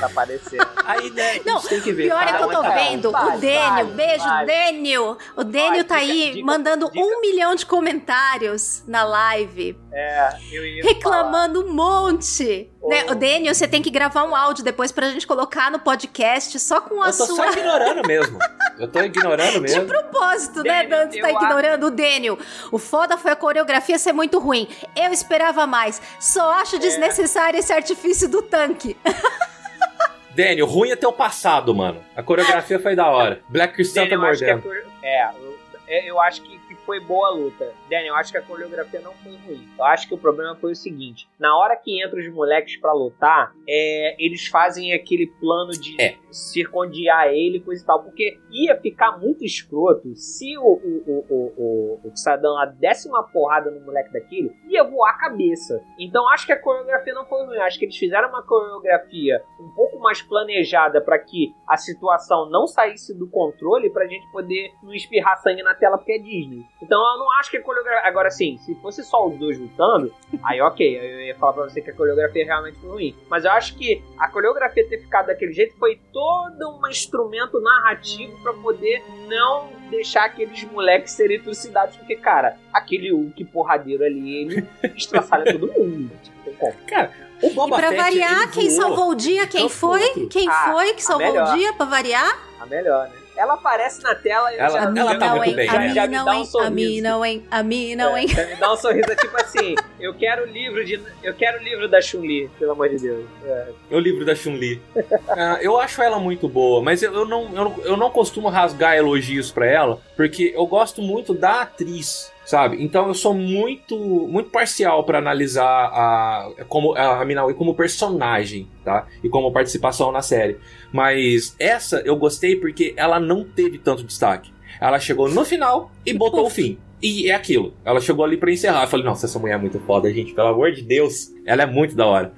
Tá parecendo.
Aí, né,
Não,
tem que ver.
Pior é que eu tô
é
vendo
Vai,
o Daniel,
vai,
beijo,
vai.
Daniel. O Daniel tá aí
dica-
mandando
dica.
um milhão de comentários na live,
É, eu ia
reclamando um monte.
Ô.
Né? O Daniel, você tem que gravar um áudio depois pra gente colocar no podcast só com a
Eu tô
sua.
só ignorando mesmo. Eu tô ignorando
De
mesmo.
propósito, né,
Daniel,
Dante? Tá
eu
ignorando o Daniel. O foda foi a coreografia ser muito ruim. Eu esperava mais. Só
É.
acho desnecessário esse artifício do tanque.
Daniel, ruim é teu passado, mano. A coreografia foi da hora. Black Crystal tá
acho a
mordendo.
É, eu, é, eu acho que foi boa a luta. Daniel, eu acho que a coreografia não foi ruim. Eu acho que o problema foi o seguinte: na hora que entram os moleques pra lutar, é, eles fazem aquele plano de
É.
circundiar ele coisa e tal. Porque ia ficar muito escroto se o, o, o, o, o, lá desse uma porrada no moleque daquele, ia voar a cabeça. Então acho que a coreografia não foi ruim. Acho que eles fizeram uma coreografia um pouco mais planejada pra que a situação não saísse do controle pra gente poder não espirrar sangue na tela porque é Disney. Então eu não acho que a coreografia. Agora sim, se fosse só os dois lutando, aí ok, eu ia falar pra você que a coreografia realmente foi ruim. Mas eu acho que a coreografia ter ficado daquele jeito foi todo um instrumento narrativo pra poder não deixar aqueles moleques serem trucidados. Porque, cara, aquele Hulk porradeiro ali, ele estraçalha todo mundo. Tipo.
Cara, o
E
Boba
pra
Fett,
variar, quem
voou.
salvou o dia? Quem
Campo
foi? Quem
Ah,
foi que
a
salvou
melhor.
o dia pra variar?
A melhor, né? Ela aparece na tela e
Ela-
já,
ela tá
não,
muito
hein?
bem,
A mim
Já me
não,
dá um
hein? A
sorriso.
mim não, hein? A mim não,
É,
hein?
já me dá um sorriso tipo assim, eu quero o livro de. Eu quero o livro da Chun-Li, pelo amor de Deus. É.
É o livro da Chun-Li. Ah, eu acho ela muito boa, mas eu, eu não, eu, não, eu não costumo rasgar elogios pra ela, porque eu gosto muito da atriz, sabe? Então eu sou muito muito parcial pra analisar a, como, a Minaui como personagem, tá? E como participação na série. Mas essa eu gostei porque ela não teve tanto destaque. Ela chegou no final e botou o fim. E é aquilo. Ela chegou ali pra encerrar. Eu falei, nossa, essa mulher é muito foda, gente. Pelo amor de Deus. Ela é muito da hora.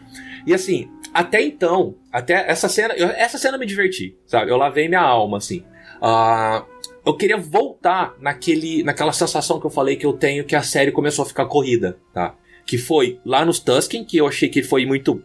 E assim, até então, até essa cena, eu- essa cena eu me diverti, sabe? Eu lavei minha alma, assim. Ah, eu queria voltar naquele, naquela sensação que eu falei que eu tenho que a série começou a ficar corrida, tá? Que foi lá nos Tusken, que eu achei que foi muito.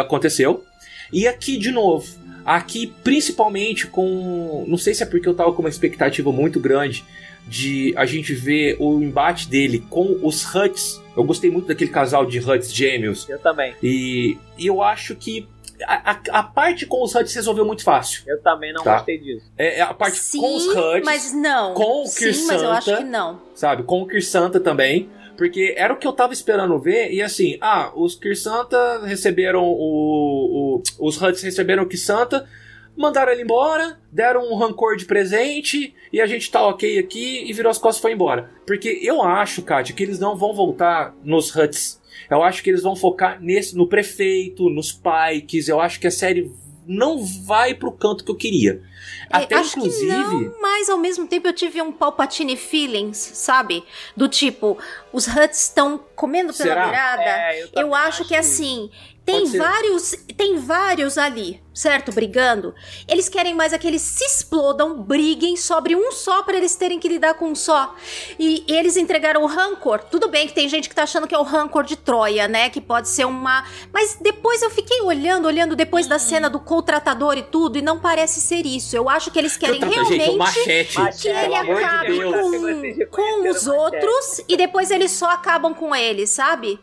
aconteceu. E aqui de novo. Aqui, principalmente com. Não sei se é porque eu tava com uma expectativa muito grande de a gente ver o embate dele com os Huts. Eu gostei muito daquele casal de Huts gêmeos.
Eu também.
E, e eu acho que a, a- a parte com os Huts se resolveu muito fácil.
Eu também não
Tá.
gostei disso.
É, é a parte
Sim,
com os Huts,
mas não.
com o
Sim, mas eu acho que não.
sabe? Com o Kirsanta também. Porque era o que eu tava esperando ver. E assim, ah, os Kirsanta receberam o. o os Huts receberam o Kirsanta, mandaram ele embora, deram um rancor de presente, e a gente tá ok aqui, e virou as costas e foi embora. Porque eu acho, Kátia, que eles não vão voltar nos Huts. Eu acho que eles vão focar nesse, no prefeito, nos Pikes. Eu acho que a série não vai pro canto que eu queria. Até
É, acho
inclusive.
que não, mas ao mesmo tempo eu tive um Palpatine feelings, sabe? Do tipo, os Huts estão comendo pela
Será?
beirada.
É, eu
eu
também
acho que
acho
assim, Tem vários, tem vários ali, certo? Brigando. Eles querem mais é que eles se explodam, briguem sobre um só pra eles terem que lidar com um só. E, e eles entregaram o rancor. Tudo bem que tem gente que tá achando que é o rancor de Troia, né? Que pode ser uma. Mas depois eu fiquei olhando, olhando depois da cena do contratador e tudo, e não parece ser isso. Eu acho que eles querem
Puta,
realmente
gente,
que ele
de
acabe
Deus.
com, com os outros e depois eles só acabam com eles, sabe?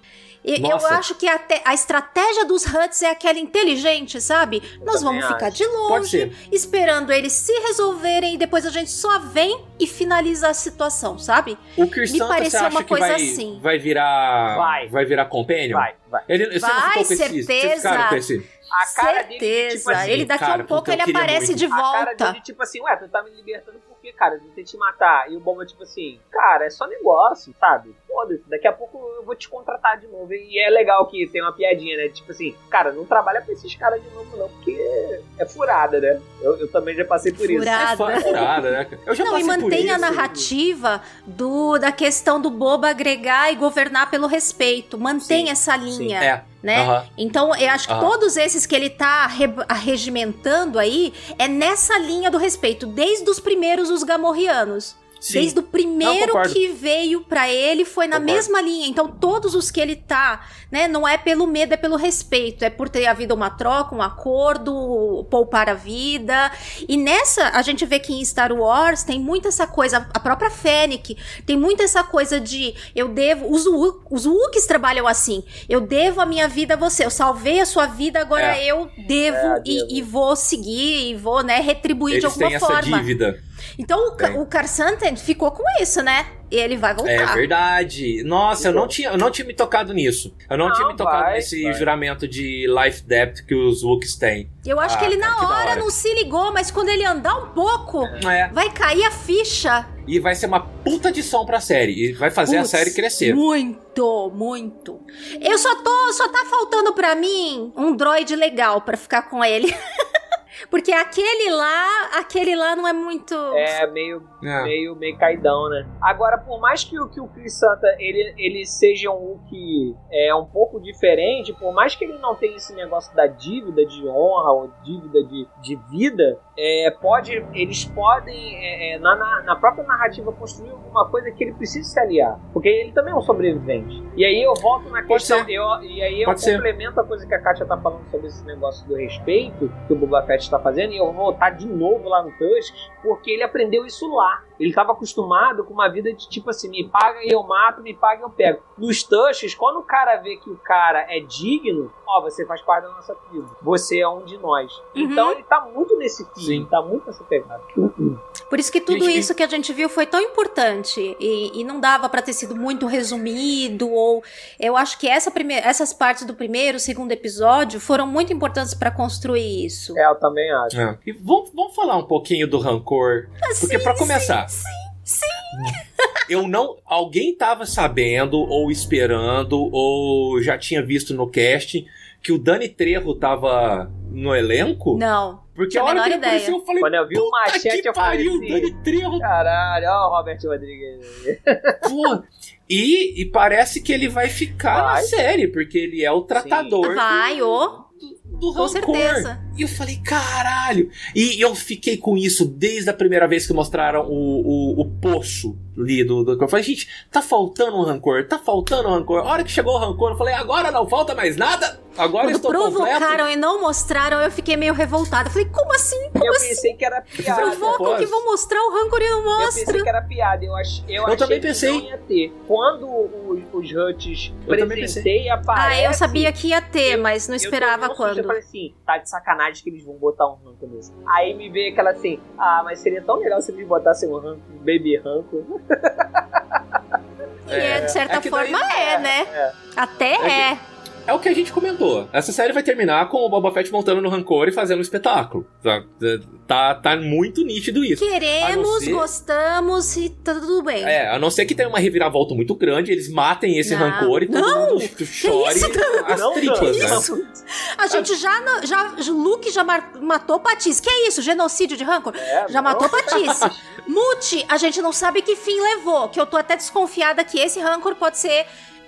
E eu acho que até a estratégia dos Huts é aquela inteligente, sabe? Nós
também
vamos ficar
acho.
de
Pode
longe, esperando eles se resolverem e depois a gente só vem e finaliza a situação, sabe?
O Chris
Me pareceu
acha
uma
que
coisa
vai,
assim.
vai virar.
Vai.
Vai virar companion?
Vai, vai.
Ele, você não
Vai,
ficou com esse, vocês
certeza.
ficaram com esse.
A cara dele,
Certeza.
tipo assim,
ele daqui a
cara,
um pouco ele aparece
muito.
de
A cara
volta.
dele, tipo assim, ué, tu tá me libertando por quê, cara? Eu tentei te matar. E o Bomba, tipo assim, cara, é só negócio, sabe? Foda-se, daqui a pouco eu vou te contratar de novo. E é legal que tem uma piadinha, né? Tipo assim, cara, não trabalha pra esses caras de novo, não, porque é furada, né? Eu, eu também já passei por isso.
Furada.
É fora- furada, né? Eu já
Não, e
passei por
mantém a
isso.
narrativa do, da questão do boba agregar e governar pelo respeito. Mantém
Sim,
essa linha.
É.
né?
Aham.
Então, eu acho que
Aham.
todos esses que ele tá re- arregimentando aí é nessa linha do respeito, desde os primeiros os gamorrianos.
Sim.
Desde o
Não,
primeiro
concordo.
que veio pra ele foi na
Concordo.
mesma linha. Então, todos os que ele tá, né, não é pelo medo, é pelo respeito. É por ter havido uma troca, um acordo, poupar a vida. E nessa, a gente vê que em Star Wars tem muito essa coisa, a própria Fennec tem muito essa coisa de eu devo. Os, os Wookiees trabalham assim. Eu devo a minha vida a você. Eu salvei a sua vida, agora
É.
eu devo,
É,
e,
devo.
e vou seguir e vou, né, retribuir de
Eles
alguma
têm essa
forma.
dívida.
Então o,
Tem.
o Carsanten ficou com isso, né? E ele vai voltar.
É verdade. Nossa, eu não, tinha, eu não tinha me tocado nisso. Eu não,
Não,
tinha me tocado
vai,
nesse
vai.
juramento de life debt que os Wookies têm.
Eu acho
Ah,
que ele
cara,
na
que
hora,
hora.
não se ligou, mas quando ele andar um pouco,
É.
vai cair a ficha.
E vai ser uma puta adição pra série. E vai fazer a
Putz,
série crescer.
Muito, muito. Eu só tô, só tá faltando pra mim um droid legal pra ficar com ele. Porque aquele lá, aquele lá não é muito.
É meio,
É.
meio, meio caidão, né? Agora, por mais que, o- que o Chris Santa ele, ele seja um Hulk é, um pouco diferente, por mais que ele não tenha esse negócio da dívida de honra ou dívida de, de vida, é, pode, eles podem, é, é, na, na, na própria narrativa, construir alguma coisa que ele precisa se aliar. Porque ele também é um sobrevivente. E aí eu volto na questão.
ser.
Eu, e aí eu
Pode ser.
complemento a coisa que a Kátia tá falando sobre esse negócio do respeito que o Boba Fett tá fazendo, e eu vou voltar de novo lá no Tusk, porque ele aprendeu isso lá. Ele estava acostumado com uma vida de tipo assim, me paga e eu mato, me paga e eu pego. Nos Tusks, quando o cara vê que o cara é digno, ó, você faz parte da nossa tribo. Você é um de nós.
Uhum.
Então ele tá muito nesse
Sim.
tá muito nessa pegada.
Por isso que tudo
Gente,
isso que a gente viu foi tão importante e, e não dava pra ter sido muito resumido ou eu acho que essa primeira, essas partes do primeiro, segundo episódio foram muito importantes pra construir isso.
É, eu também acho.
É. E vamos, vamos falar um pouquinho do rancor. Porque pra começar.
Sim,
Eu não. Alguém tava sabendo, ou esperando, ou já tinha visto no cast que o Dani Trejo tava no elenco?
Não.
Porque a
a
hora que ele
ideia.
apareceu, eu falei.
Quando eu vi o
"Puta
machete,
que
eu falei
pariu,
assim,
Dani Trejo.
Caralho, ó o Robert Rodrigues.
Pô, e, e parece que ele vai ficar na
Vai.
série, porque ele é o tratador
Vai, ô.
do
Com
rancor.
certeza.
E eu falei, caralho! E eu fiquei com isso desde a primeira vez que mostraram o, o, o poço ali do, do. Eu falei, gente, tá faltando um rancor, tá faltando um rancor. A hora que chegou o rancor, eu falei, agora não falta mais nada? Agora
Quando
estou completo.
provocaram e não mostraram, eu fiquei meio revoltada. Falei, como assim? Como
Eu
assim?
pensei que era piada.
Provocam que vão mostrar o rancor e não
Eu pensei
mostram.
que era piada. Eu, ach, eu,
Eu
achei
também
que
pensei.
não ia ter. Quando os, os Huts
Eu
presentei
Ah,
aparece...
eu sabia que ia ter,
eu-
mas não
eu
esperava
Eu
quando.
falei assim, tá de sacanagem que eles vão botar um ranco nesse. Aí me veio aquela assim, ah, mas seria tão legal se eles botassem um ranco, um baby ranco.
E é, de certa
é que daí-
forma é, né?
É.
Até
É
é.
É o que a gente comentou. Essa série vai terminar com o Boba Fett montando no rancor e fazendo um espetáculo. Tá, tá, tá muito nítido isso.
Queremos,
ser-
gostamos e tá tudo bem.
É, a não ser que tenha uma reviravolta muito grande, eles matem esse
Não.
rancor e todo
Não!
mundo chore
isso?
as
Não,
tripas,
não,
né?
isso.
A gente já, já. Luke já matou Patisse. Que é isso? Genocídio de rancor?
É,
Já
não.
matou Patisse. Muti, a gente não sabe que fim levou. Que eu tô até desconfiada que esse rancor pode ser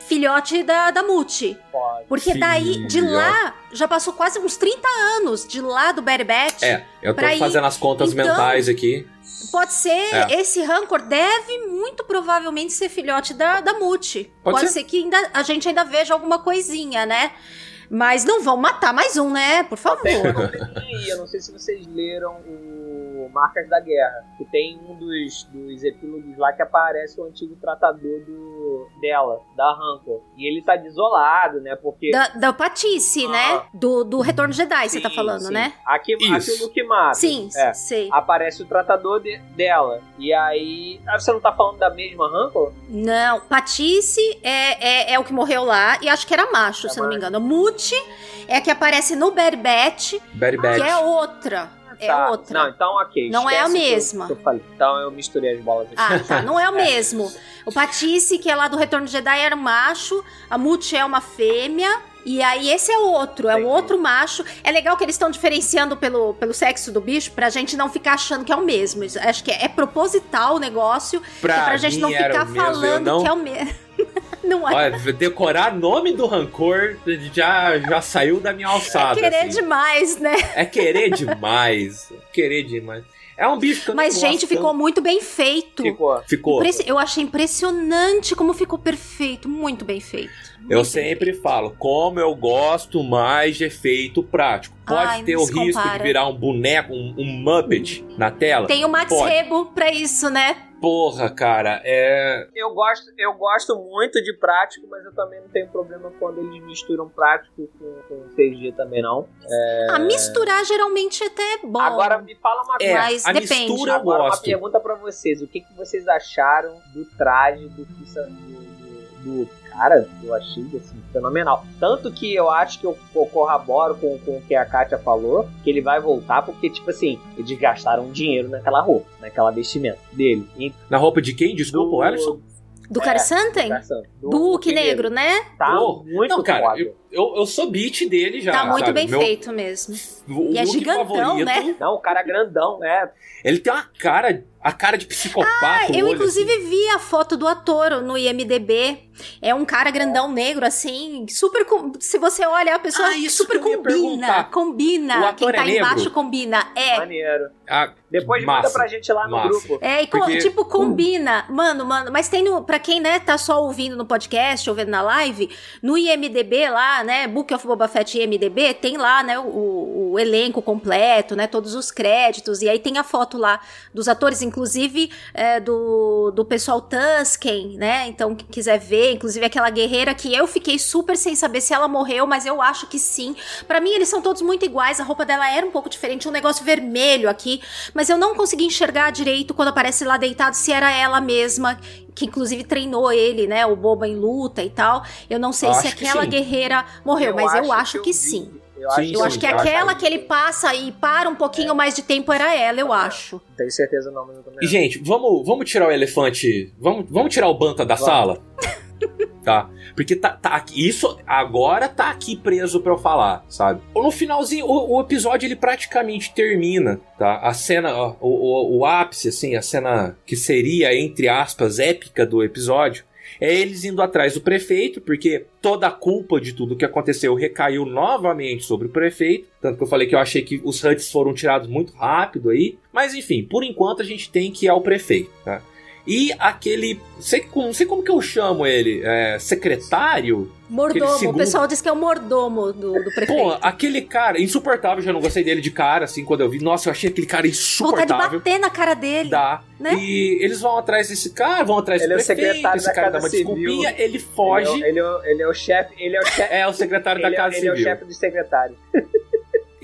filhote da, da Muti.
Pode.
Porque daí, de lá, já passou quase uns 30 anos de lá do Berry Batch.
É, eu tô
pra ir.
fazendo as contas
Então,
mentais aqui.
Pode ser,
É.
esse rancor deve muito provavelmente ser filhote da, da Muti.
Pode
Pode,
ser.
ser. que ainda, a gente ainda veja alguma coisinha, né? Mas não vão matar mais um, né? Por favor.
Eu não sei se vocês leram o Marcas da Guerra, que tem um dos, dos epílogos lá que aparece o antigo tratador do, dela, da Rancor. E ele tá desolado, né? Porque.
Da, da Patice, né? Do, do Retorno Jedi, você tá falando,
Ah. sim.
né?
Aqui,
Isso.
aquilo que mata.
Sim,
é.
sei.
Aparece o tratador de- dela. E aí. Ah, você não tá falando da mesma Rancor?
Não, Patice é, é, é o que morreu lá, e acho que era macho, se eu não me engano. Muti é a que aparece no Batch,
Berry
que é outra. É
Tá.
outra.
Não, então ok.
Não é a
esquece o que eu-
mesma.
que eu falei. Então eu misturei as bolas aqui.
Ah, tá. Não é o mesmo. O Patice, que é lá do Retorno de Jedi, era um macho. A Muti é uma fêmea. E aí esse é outro, é um outro macho. É legal que eles estão diferenciando pelo, pelo sexo do bicho pra gente não ficar achando que é o mesmo. Acho que é, é proposital o negócio.
Pra
que é pra gente não ficar falando
não-
que é o mesmo. não é.
Olha, decorar nome do rancor já, já saiu da minha alçada.
querer
assim.
demais, né?
É querer demais. querer demais. É um bicho que eu não
Mas, gente, ficou
tanto.
muito bem feito.
Ficou.
Ficou.
Impressi- Eu achei impressionante como ficou perfeito. Muito bem feito.
Eu sempre falo, como eu gosto mais de efeito prático. Pode
Ai,
ter o risco
compara.
de virar um boneco, um, um Muppet na tela?
Tem o Max
Pode.
Rebo pra isso, né?
Porra, cara, é.
Eu gosto, eu gosto muito de prático, mas eu também não tenho problema quando eles misturam prático com, com CG também, não. É...
A misturar geralmente até é bom.
Agora me fala uma
É,
coisa.
mas
a
depende.
mistura eu
Agora uma
gosto.
pergunta pra vocês. O que, que vocês acharam do traje do, do, do, do cara? Eu achei assim, fenomenal. Tanto que eu acho que eu, eu corroboro com, com o que a Kátia falou, que ele vai voltar, porque, tipo assim, eles gastaram dinheiro naquela roupa, naquela vestimenta dele. E
Na roupa de quem? Desculpa, o Ellison?
Do
É,
Carissantem?
do,
Do Hulk negro, né?
Tá
Pô,
muito
não, cara,
foda.
eu, eu, eu sou beat dele já.
tá muito
sabe?
bem
Meu-
feito mesmo.
O
E é gigantão,
favorito,
né?
Não, o cara é grandão, é.
Ele tem uma cara, a cara de psicopata.
Ah, eu
olho,
inclusive
assim.
vi a foto do ator no IMDB. É um cara grandão negro, assim, super. com- Se você olha, a pessoa
Ah, isso
super
que eu ia
combina.
perguntar. O
Combina.
ator
Quem tá
é negro?
embaixo combina. É.
Maneiro.
Ah,
Depois
massa,
manda pra gente lá no
massa.
grupo.
É, e
Porque-
tipo, combina. Mano, mano, mas tem no. Pra quem, né, tá só ouvindo no podcast, ouvindo na live, no IMDB lá, né, Book of Boba Fett IMDB, tem lá, né, o, o elenco completo, né, todos os créditos, e aí tem a foto lá dos atores, inclusive é, do, do pessoal Tusken, né, então quem quiser ver, inclusive aquela guerreira que eu fiquei super sem saber se ela morreu, mas eu acho que sim. Pra mim, eles são todos muito iguais, a roupa dela era um pouco diferente, um negócio vermelho aqui, mas eu não consegui enxergar direito quando aparece lá deitado se era ela mesma, que inclusive treinou ele, né, o Boba em luta e tal. Eu não sei
Eu
se
acho que
aquela guerreira morreu, mas eu acho que,
eu vi.
sim.
Eu
Sim,
acho,
Eu
sim,
acho que
eu
aquela
acho
que ele passa e para um pouquinho mais de tempo era ela, eu acho.
Tenho certeza não, mas eu também
E,
acho.
gente, vamos, vamos tirar o elefante. Vamos, vamos tirar o Banta da
Vamos.
sala? tá. Porque tá, tá aqui. Isso agora tá aqui preso pra eu falar, sabe? No finalzinho, o, o episódio ele praticamente termina, tá? A cena, ó, o, o, o ápice, assim, a cena que seria, entre aspas, épica do episódio. É eles indo atrás do prefeito, porque toda a culpa de tudo que aconteceu recaiu novamente sobre o prefeito. Tanto que eu falei que eu achei que os HUDs foram tirados muito rápido aí. Mas enfim, por enquanto a gente tem que ir ao prefeito, tá? E aquele. Sei, como- sei como que eu chamo ele. É, secretário?
Mordomo,
segundo-
o pessoal diz que é o mordomo do, do prefeito.
Pô, aquele cara, insuportável, já não gostei dele de cara, assim, quando eu vi. Nossa, eu achei aquele cara
Vontade de
insuportável.
bater na cara dele.
Dá.
né?
E eles vão atrás desse cara, vão atrás
Ele é
do
o
prefeito,
secretário
esse
da
cara dá
Casa
uma
Civil.
desculpinha, ele foge.
Ele é, o- ele é ele é o chefe. Ele é o chefe.
É o secretário da
ele é-
Casa
ele é o
Civil.
chefe dos secretários.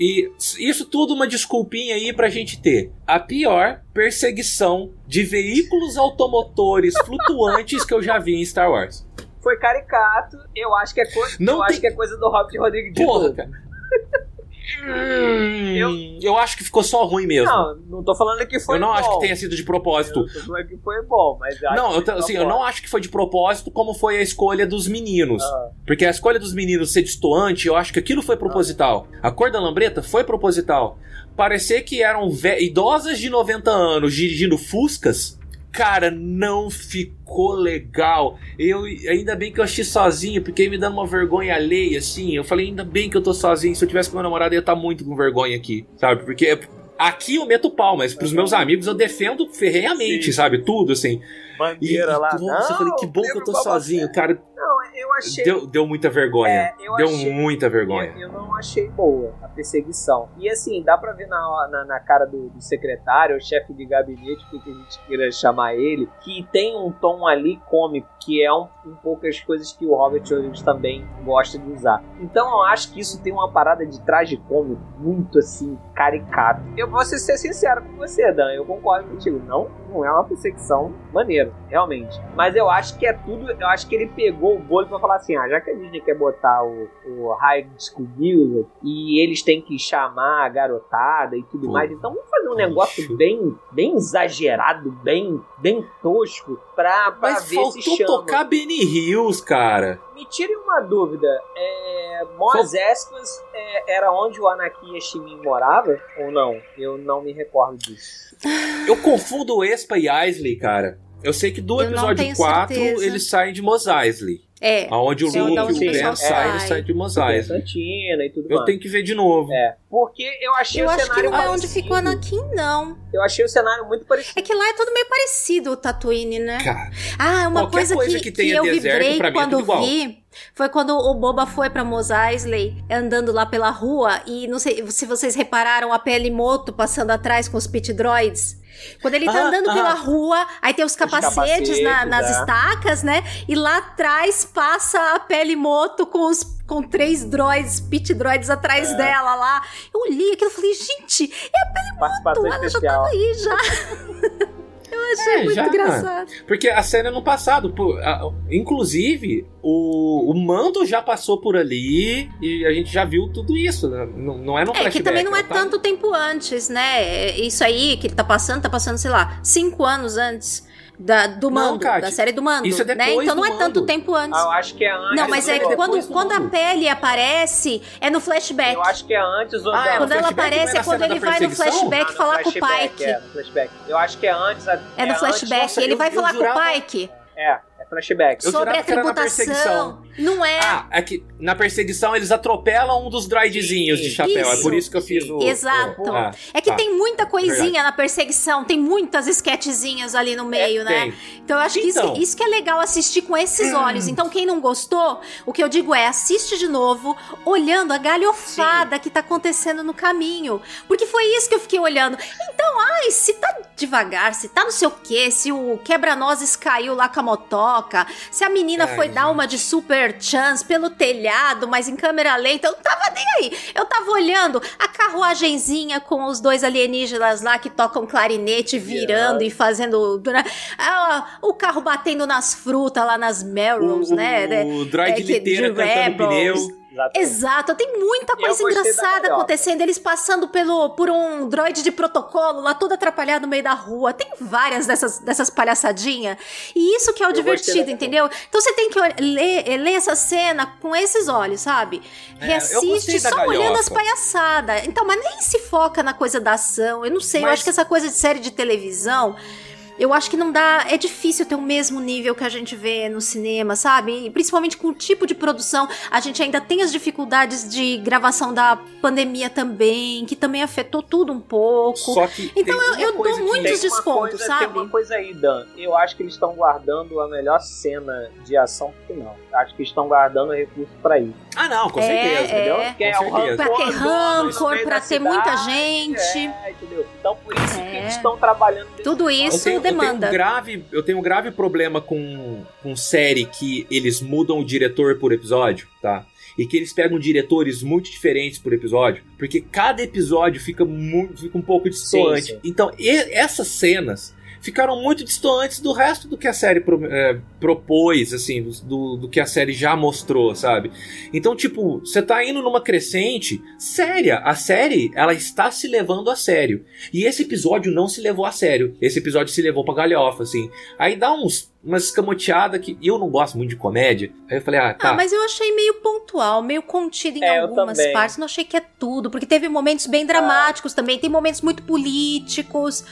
E isso tudo uma desculpinha aí pra gente ter a pior perseguição de veículos automotores flutuantes que eu já vi em Star Wars.
Foi caricato. Eu acho que é coisa.
Não
eu
tem-
acho que é coisa do Robert Rodrigues de
Porra, cara. Hum, eu... acho que ficou só ruim mesmo.
Não, não tô falando que foi
eu não
bom.
acho que tenha sido de propósito.
Eu tô falando que foi bom, mas eu acho
Não, eu, assim, eu não acho que foi de propósito como foi a escolha dos meninos.
Ah.
Porque a escolha dos meninos ser destoante, eu acho que aquilo foi proposital. A cor da lambreta foi proposital. Parecer que eram idosas de 90 anos dirigindo Fuscas cara, não ficou legal. Eu ainda bem que eu achei sozinho, porque me dando uma vergonha alheia, assim. Eu falei, ainda bem que eu tô sozinho. Se eu tivesse com meu namorado, eu ia estar muito com vergonha aqui, sabe? Porque aqui eu meto pau, mas pros meus amigos eu defendo ferreamente, Sim. sabe? Tudo, assim.
Bandeira e, lá.
Nossa, não, eu falei, que bom que eu tô sozinho, você. cara.
Não, eu achei.
Deu, deu muita vergonha. É, deu
achei,
muita vergonha.
Eu, eu, não achei boa a perseguição. E assim, dá pra ver na, na, na cara do, do secretário, o chefe de gabinete, o que a gente queira chamar ele, que tem um tom ali cômico, que é um, um pouco as coisas que o Robert Rodrigues também gosta de usar. Então eu acho que isso tem uma parada de traje cômico muito assim, caricato. Eu vou ser sincero com você, Dan, eu concordo contigo. Não, não é uma perseguição maneira, realmente. Mas eu acho que é tudo. Eu acho que ele pegou o bolo pra falar assim: ah, já que a Disney quer botar o, o High School Music e eles têm que chamar a garotada e tudo Pô. mais, então vamos fazer um negócio bem, bem exagerado, bem, bem tosco pra, pra
Mas
ver se chama.
tocar Benny Hills, cara.
Me tire uma dúvida: é, Mos Espas é, era onde o Anakin Shimin morava ou não? Eu não me recordo disso.
Eu confundo Espa e Isley, cara. Eu sei que do eu episódio 4 eles saem de Mos Eisley.
É.
Onde o Luke e o Ben saem, ele sai de Mos Eisley.
e tudo
Eu mais. tenho que ver de novo.
É. Porque eu achei
eu
o
acho
cenário
que não é onde ficou Anakin, não.
Eu achei o cenário muito parecido.
É que lá é tudo meio parecido o Tatooine, né?
Cara,
ah, uma coisa,
coisa
que,
que, que
eu
deserto,
vibrei
é
quando vi foi quando o Boba foi pra Mos Eisley, andando lá pela rua, e não sei se vocês repararam a pele moto passando atrás com os pit droids. Quando ele tá ah, andando ah, pela rua, aí tem os capacetes, na, nas é. estacas, né? E lá atrás passa a pele moto com os com três droids, pit droids atrás é. dela lá. Eu li aquilo e falei, gente, é a pele moto, ela especial. já tava aí já. Eu achei é, muito já, engraçado.
Porque a cena no passado, pô, a, inclusive, o, o Mando já passou por ali e a gente já viu tudo isso. Né? Não, não é no flashback.
É que também não é
tá...
tanto tempo antes, né? Isso aí que ele tá passando, tá passando, sei lá, cinco anos antes da, do Mando, da série do Mando.
Isso é
né? Então não é tanto tempo antes.
Ah, eu acho que é antes.
Não, mas é que quando, quando a pele aparece, é no flashback. Eu
acho que é antes ou
ah, é, Quando ela aparece é quando ele vai no flashback ah, falar
flashback,
com o Pike.
É, no flashback. Eu acho que é antes. É,
é no flashback. Nossa, ele eu, vai eu falar jurava... com o Pike.
É flashback.
Eu Sobre a tributação. Não é.
Ah, é que na perseguição eles atropelam um dos droidzinhos de chapéu. Isso. É por isso que eu fiz o.
Exato. O... Ah, é que tá. tem muita coisinha Verdade. na perseguição, tem muitas esquetezinhas ali no meio, é, né? Tem. Então eu acho então. que isso, isso que é legal assistir com esses hum. olhos. Então quem não gostou, o que eu digo é assiste de novo, olhando a galhofada Sim. que tá acontecendo no caminho. Porque foi isso que eu fiquei olhando. Então, ai, se tá devagar, se tá não sei o quê, se o quebra-nozes caiu lá com a motoca se a menina foi dar uma de super chance pelo telhado, mas em câmera lenta, eu não tava nem aí. Eu tava olhando a carruagenzinha com os dois alienígenas lá que tocam clarinete, virando yeah. e fazendo. Né? Ah, o carro batendo nas frutas lá nas Melrose, né?
O droid é, liteira cantando pneu.
Exatamente. Exato, tem muita coisa engraçada acontecendo. Eles passando pelo, por um droid de protocolo lá todo atrapalhado no meio da rua. Tem várias dessas, dessas palhaçadinhas. E isso que é o eu divertido, entendeu? Então você tem que ler, eh, ler essa cena com esses olhos, sabe? É, Reassiste só olhando as palhaçadas. Então, mas nem se foca na coisa da ação. Eu não sei, mas... eu acho que essa coisa de série de televisão eu acho que não dá. É difícil ter o mesmo nível que a gente vê no cinema, sabe? E principalmente com o tipo de produção. A gente ainda tem as dificuldades de gravação da pandemia também, que também afetou tudo um pouco.
Só que
então eu, eu dou muitos descontos,
coisa,
sabe?
Tem uma coisa aí, Dan. Eu acho que eles estão guardando a melhor cena de ação pro final. Acho que estão guardando recurso para isso.
Ah, não, com é, certeza, entendeu?
É, que é com certeza. Pra ter rancor, pra ter cidade, muita gente.
É, entendeu? Então por isso é. que eles estão trabalhando.
Tudo isso demanda.
Eu tenho, grave, eu tenho um grave problema com, com série que eles mudam o diretor por episódio, tá? E que eles pegam diretores muito diferentes por episódio, porque cada episódio fica, muito, fica um pouco distante. Então, e, essas cenas ficaram muito distantes do resto do que a série pro, é, propôs, assim, do, do que a série já mostrou, sabe? Então, tipo, você tá indo numa crescente séria. A série, ela está se levando a sério. E esse episódio não se levou a sério. Esse episódio se levou pra galhofa, assim. Aí dá uns umas escamoteadas que eu não gosto muito de comédia. Aí eu falei, ah, tá.
Ah, mas eu achei meio pontual, meio contido em
É,
algumas partes. Não achei que é tudo, porque teve momentos bem dramáticos também, tem momentos muito políticos.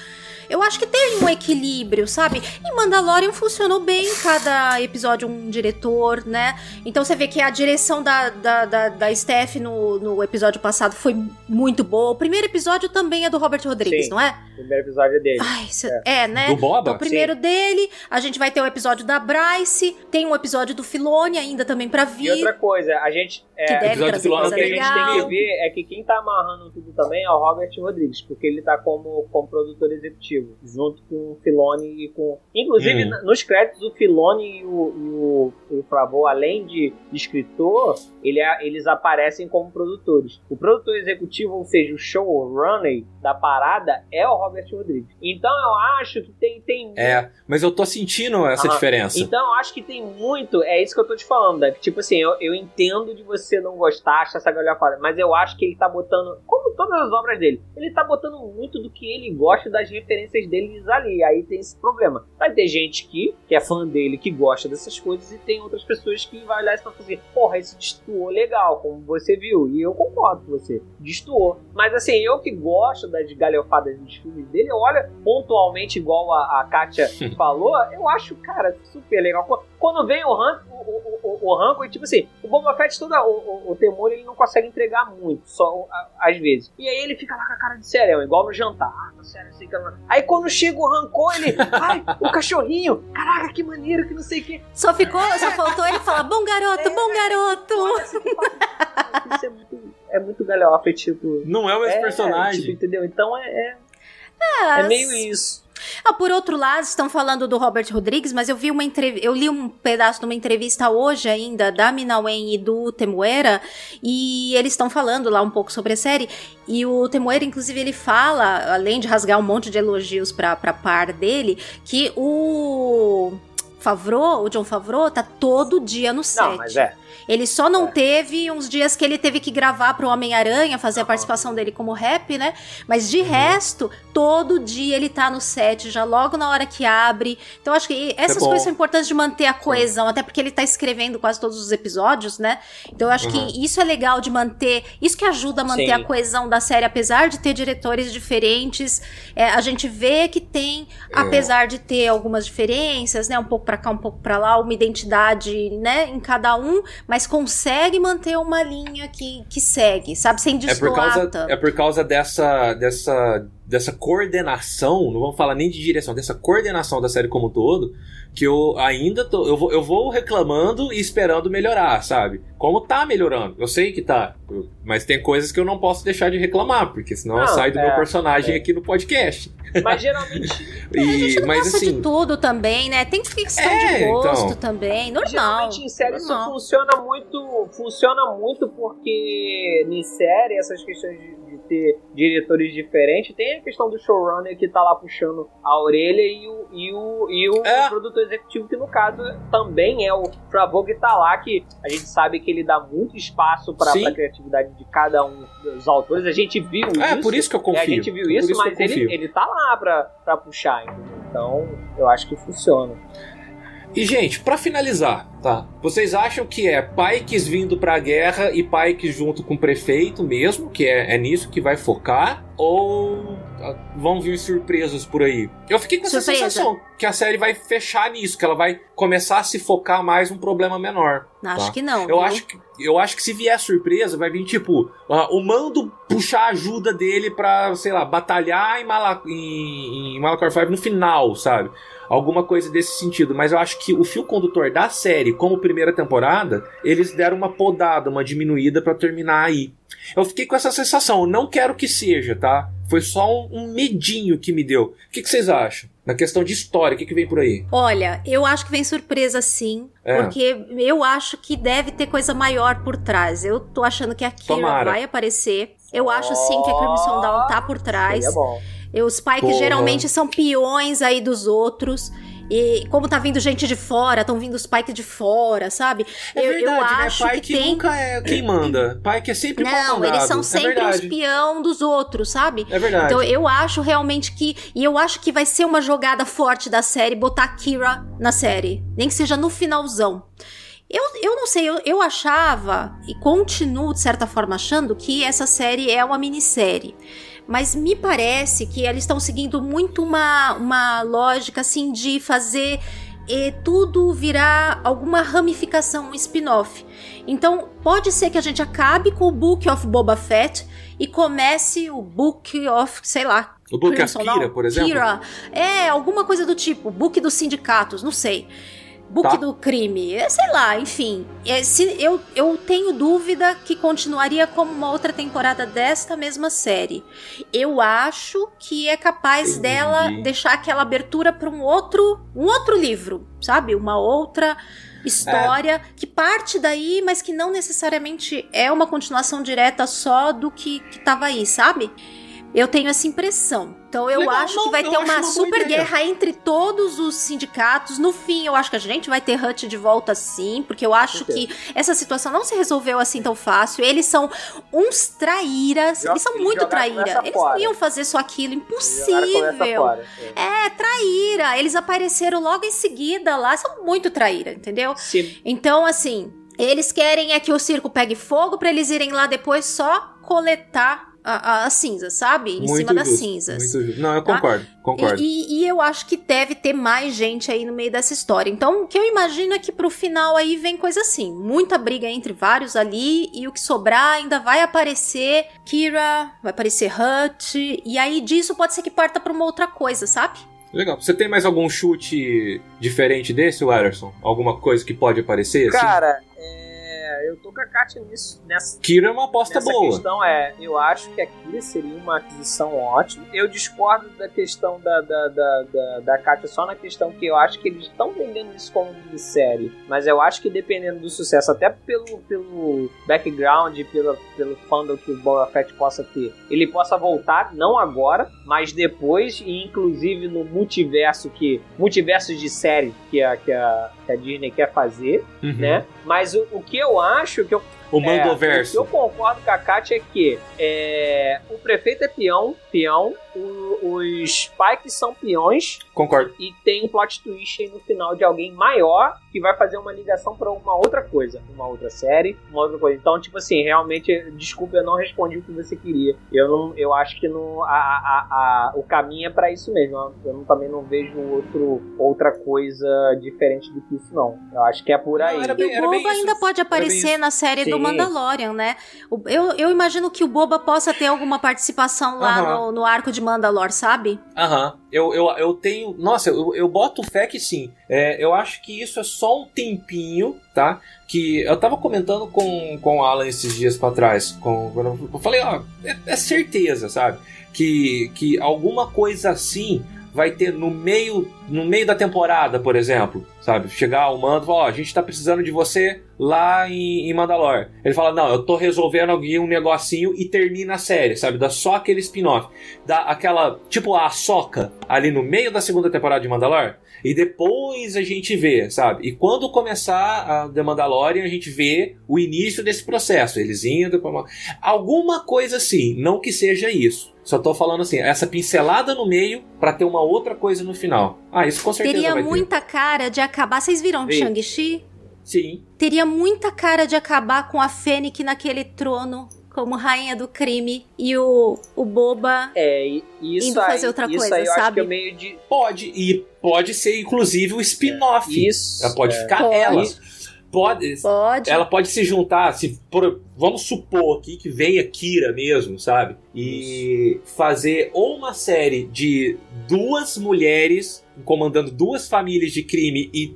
Eu acho que tem um equilíbrio, sabe? E Mandalorian funcionou bem cada episódio um diretor, né? Então você vê que a direção da, da, da, da Steph no, no episódio passado foi muito boa. O primeiro episódio também é do Robert Rodrigues,
Sim.
não é?
O primeiro episódio é dele.
Ai, cê- é. né?
Do Boba?
Então, o primeiro dele, a gente vai ter o episódio da Bryce, tem um episódio do Filone ainda também pra vir.
E outra coisa, a gente. É,
Que deve
episódio
trazer
do Filone
o que a gente tem que ver é que quem tá amarrando tudo também é o Robert Rodrigues, porque ele tá como, como produtor executivo, junto com o Filone e com. Inclusive,
Hum.
nos créditos, o Filone e o, e o, e o Favreau, além de escritor, ele é- eles aparecem como produtores. O produtor executivo, ou seja, o showrunner da parada, é o Robert Rodrigues. Então eu acho que tem. tem
É, mas eu tô sentindo essa
Aham.
diferença.
então, eu acho que tem muito. É isso que eu tô te falando, Dave. Tipo assim, eu, eu entendo de você não gostar, achar essa galhofada, mas eu acho que ele tá botando. Como todas as obras dele, ele tá botando muito do que ele gosta das referências deles ali. Aí tem esse problema. Vai ter gente que, que é fã dele, que gosta dessas coisas, e tem outras pessoas que vai olhar e falar assim: porra, esse destoou legal, como você viu. E eu concordo com você. Destoou. Mas assim, eu que gosto das galhofadas dos filmes dele, eu olho pontualmente, igual a, a Kátia falou, eu acho, cara, super legal. Qu- Quando vem o Ranco, o, o, o, e tipo assim, o Boba Fett, toda, o, o, o temor, ele não consegue entregar muito, só a- às vezes. E aí ele fica lá com a cara de serão, igual no jantar. Ah, tá sério, assim, cara. Aí quando chega o Rancor, ele, ai, o cachorrinho, caraca, que maneiro, que não sei o que.
Só ficou, só faltou ele falar: bom garoto, bom garoto.
Isso é muito, é muito galhofa, tipo.
Não é o mesmo
é,
personagem.
tipo, entendeu? Então é, é, é meio isso.
Ah, por outro lado, estão falando do Robert Rodrigues, mas eu vi uma entrevista, eu li um pedaço de uma entrevista hoje ainda da Minawen e do Temuera, e eles estão falando lá um pouco sobre a série, e o Temuera, inclusive, ele fala, além de rasgar um monte de elogios pra, pra par dele, que o Favreau, o John Favreau, tá todo dia no set.
Não, mas é.
Ele só não teve uns dias que ele teve que gravar pro Homem-Aranha, fazer a participação dele como rap, né? Mas de resto, todo dia ele tá no set, já logo na hora que abre. Então acho que essas
bom.
coisas são importantes de manter a coesão, até porque ele tá escrevendo quase todos os episódios, né? Então eu acho
Uhum.
que isso é legal de manter, isso que ajuda a manter
Sim.
a coesão da série, apesar de ter diretores diferentes, é, a gente vê que tem,
É.
apesar de ter algumas diferenças, né? Um pouco pra cá, um pouco pra lá, uma identidade, né? Em cada um, mas consegue manter uma linha que, que segue, sabe? Sem
É por
destoar
causa, é por causa dessa, dessa, dessa coordenação, não vamos falar nem de direção, dessa coordenação da série como um todo, que eu ainda tô. Eu vou, eu vou reclamando e esperando melhorar, sabe? Como tá melhorando. Eu sei que tá. eu- Mas tem coisas que eu não posso deixar de reclamar, porque senão
Não,
sai do
é,
meu personagem
é.
aqui no podcast.
Mas geralmente.
É, a gente
E,
não
mas
gosta
assim.
de tudo também, né? Tem questão
É,
de gosto
então.
também, normal.
Geralmente em série isso
normal.
funciona muito, funciona muito porque em série essas questões de ter diretores diferentes, tem a questão do showrunner que tá lá puxando a orelha e o, e o, e o
É.
produtor executivo que no caso também é o Favreau que tá lá que a gente sabe que ele dá muito espaço para
Sim.
a criatividade de cada um dos autores. A gente viu
É,
isso.
por isso que eu confio.
É, a gente viu isso,
isso
mas ele, ele tá lá pra, pra puxar, entendeu? Então, eu acho que funciona.
E, gente, pra finalizar, tá? Vocês acham que é Pikes vindo pra guerra e Pikes junto com o prefeito mesmo, que é, é nisso que vai focar? Ou vão vir surpresas por aí? Eu fiquei com essa
Surpresa.
sensação que a série vai fechar nisso, que ela vai começar a se focar mais num problema menor.
Acho
tá?
que não.
Eu
viu?
acho que, eu acho que se vier surpresa, vai vir tipo, o mando puxar a ajuda dele pra, sei lá, batalhar em, Mala, em, em Malachor 5 no final, sabe? Alguma coisa desse sentido. Mas eu acho que o fio condutor da série, como primeira temporada, eles deram uma podada, uma diminuída pra terminar aí. Eu fiquei com essa sensação, não quero que seja, tá? Foi só um, um medinho que me deu. O que, que vocês acham? Na questão de história, o que, que vem por aí?
Olha, eu acho que vem surpresa sim,
É.
porque eu acho que deve ter coisa maior por trás. Eu tô achando que a Kira
Tomara.
vai aparecer. Eu acho sim que a Crimson Dawn tá por trás.
Seria bom.
E Os Pikes
Porra.
geralmente são peões aí dos outros. E como tá vindo gente de fora, estão vindo os Pike de fora, sabe?
É
eu,
verdade,
eu
né?
acho
Pike
que tem.
nunca é quem manda. Pike é sempre
Não, eles são
É
sempre o
verdade.
espião dos outros, sabe?
É verdade.
Então eu acho realmente que. E eu acho que vai ser uma jogada forte da série botar Kira na série. Nem que seja no finalzão. Eu, eu não sei, eu, eu achava, e continuo de certa forma achando, que essa série é uma minissérie. Mas me parece que eles estão seguindo muito uma, uma lógica assim de fazer eh, tudo virar alguma ramificação, um spin-off. Então, pode ser que a gente acabe com o Book of Boba Fett e comece o Book of, sei lá.
O Book of Kira, por exemplo?
Kira. É, alguma coisa do tipo. Book dos sindicatos, não sei. Book
Tá.
do crime, é, sei lá, enfim. É, se, eu, eu tenho dúvida que continuaria como uma outra temporada desta mesma série. Eu acho que é capaz
Entendi.
dela deixar aquela abertura para um outro, um outro livro, sabe? Uma outra história que parte daí, mas que não necessariamente é uma continuação direta só do que, que tava aí, sabe? Eu tenho essa impressão. Então eu
Legal,
acho
não,
que vai
eu
ter uma super
ideia.
guerra entre todos os sindicatos. No fim, eu acho que a gente vai ter Hut de volta sim, porque eu acho que essa situação não se resolveu assim tão fácil. Eles são uns traíras,
Jo-
eles são muito
jogaram
traíra.
conversa
Eles não iam fazer só aquilo, impossível.
É.
É, traíra. Eles apareceram logo em seguida lá, são muito traíra, entendeu?
Sim.
Então, assim, eles querem é que o circo pegue fogo pra eles irem lá depois só coletar a, a- as cinzas, sabe? Em
Muito
cima das
justo,
cinzas.
muito justo. Não, eu
tá?
concordo, concordo.
E, e- e eu acho que deve ter mais gente aí no meio dessa história. Então, o que eu imagino é que pro final aí vem coisa assim: muita briga entre vários ali, e o que sobrar ainda vai aparecer Kira, vai aparecer Hut, e aí disso pode ser que parta pra uma outra coisa, sabe?
Legal. Você tem mais algum chute diferente desse, Ederson? Alguma coisa que pode aparecer? assim?
Cara, eu tô com a Katia nisso, nessa,
Kira é uma aposta
Essa
boa.
questão é, eu acho que a Kira seria uma aquisição ótima. Eu discordo da questão da, da, da, da, da Katia só na questão que eu acho que eles estão vendendo isso como minissérie. Mas eu acho que dependendo do sucesso, até pelo, pelo background, pela, pelo fandom que o Boba Fett possa ter, ele possa voltar, não agora, mas depois, e inclusive no multiverso que. Multiverso de série que a, que a, que a Disney quer fazer,
Uhum.
né? Mas o, o que eu acho que eu
O Mandoverso.
é, o que eu concordo com a Kátia é que é, o prefeito é peão, peão, o- os Pikes são peões
Concordo.
e tem um plot twist aí no final de alguém maior que vai fazer uma ligação pra uma outra coisa, uma outra série, uma outra coisa. Então, tipo assim, realmente, desculpa, eu não respondi o que você queria. Eu não, eu acho que não, a, a, a- o caminho é pra isso mesmo. Eu não- também não vejo outro, outra coisa diferente do que isso, não. Eu acho que é por aí.
era
E
bem-
o Boba
isso.
ainda pode aparecer na série do
Sim.
Mandalorian, né? Eu, eu imagino que o Boba possa ter alguma participação lá
Aham.
no, no arco de Mandalor, sabe?
Aham. Eu, eu, eu tenho. Nossa, eu, eu boto fé que sim. É, eu acho que isso é só um tempinho, tá? Que eu tava comentando com, com o Alan esses dias pra trás. Com, eu falei, ó, é, é certeza, sabe? Que, que alguma coisa assim vai ter no meio no meio da temporada, por exemplo, sabe? Chegar o mando e falar, ó, a gente tá precisando de você lá em, em Mandalor. Ele fala, não, eu tô resolvendo aqui um negocinho e termina a série, sabe? Dá só aquele spin-off. Dá aquela, tipo a soca ali no meio da segunda temporada de Mandalor. E depois a gente vê, sabe? E quando começar a The Mandalorian, a gente vê o início desse processo. Eles indo pra... uma- Alguma coisa assim, não que seja isso. Só tô falando assim, essa pincelada no meio pra ter uma outra coisa no final. Ah, isso com certeza
Teria
vai ter.
muita cara de acabar. Vocês viram
Vi.
Shang-Chi?
Sim.
Teria muita cara de acabar com a Fennec naquele trono como rainha do crime e o, o Boba.
É, e isso
Indo
aí,
fazer outra
isso
coisa,
aí eu acho
sabe?
que é meio de.
Pode, e pode ser inclusive o spin-off.
Isso.
Ela pode
é.
ficar
Pode.
ela. Pode,
Pode.
ela pode se juntar, se por- vamos supor aqui que venha Kira mesmo, sabe? E fazer ou uma série de duas mulheres comandando duas famílias de crime e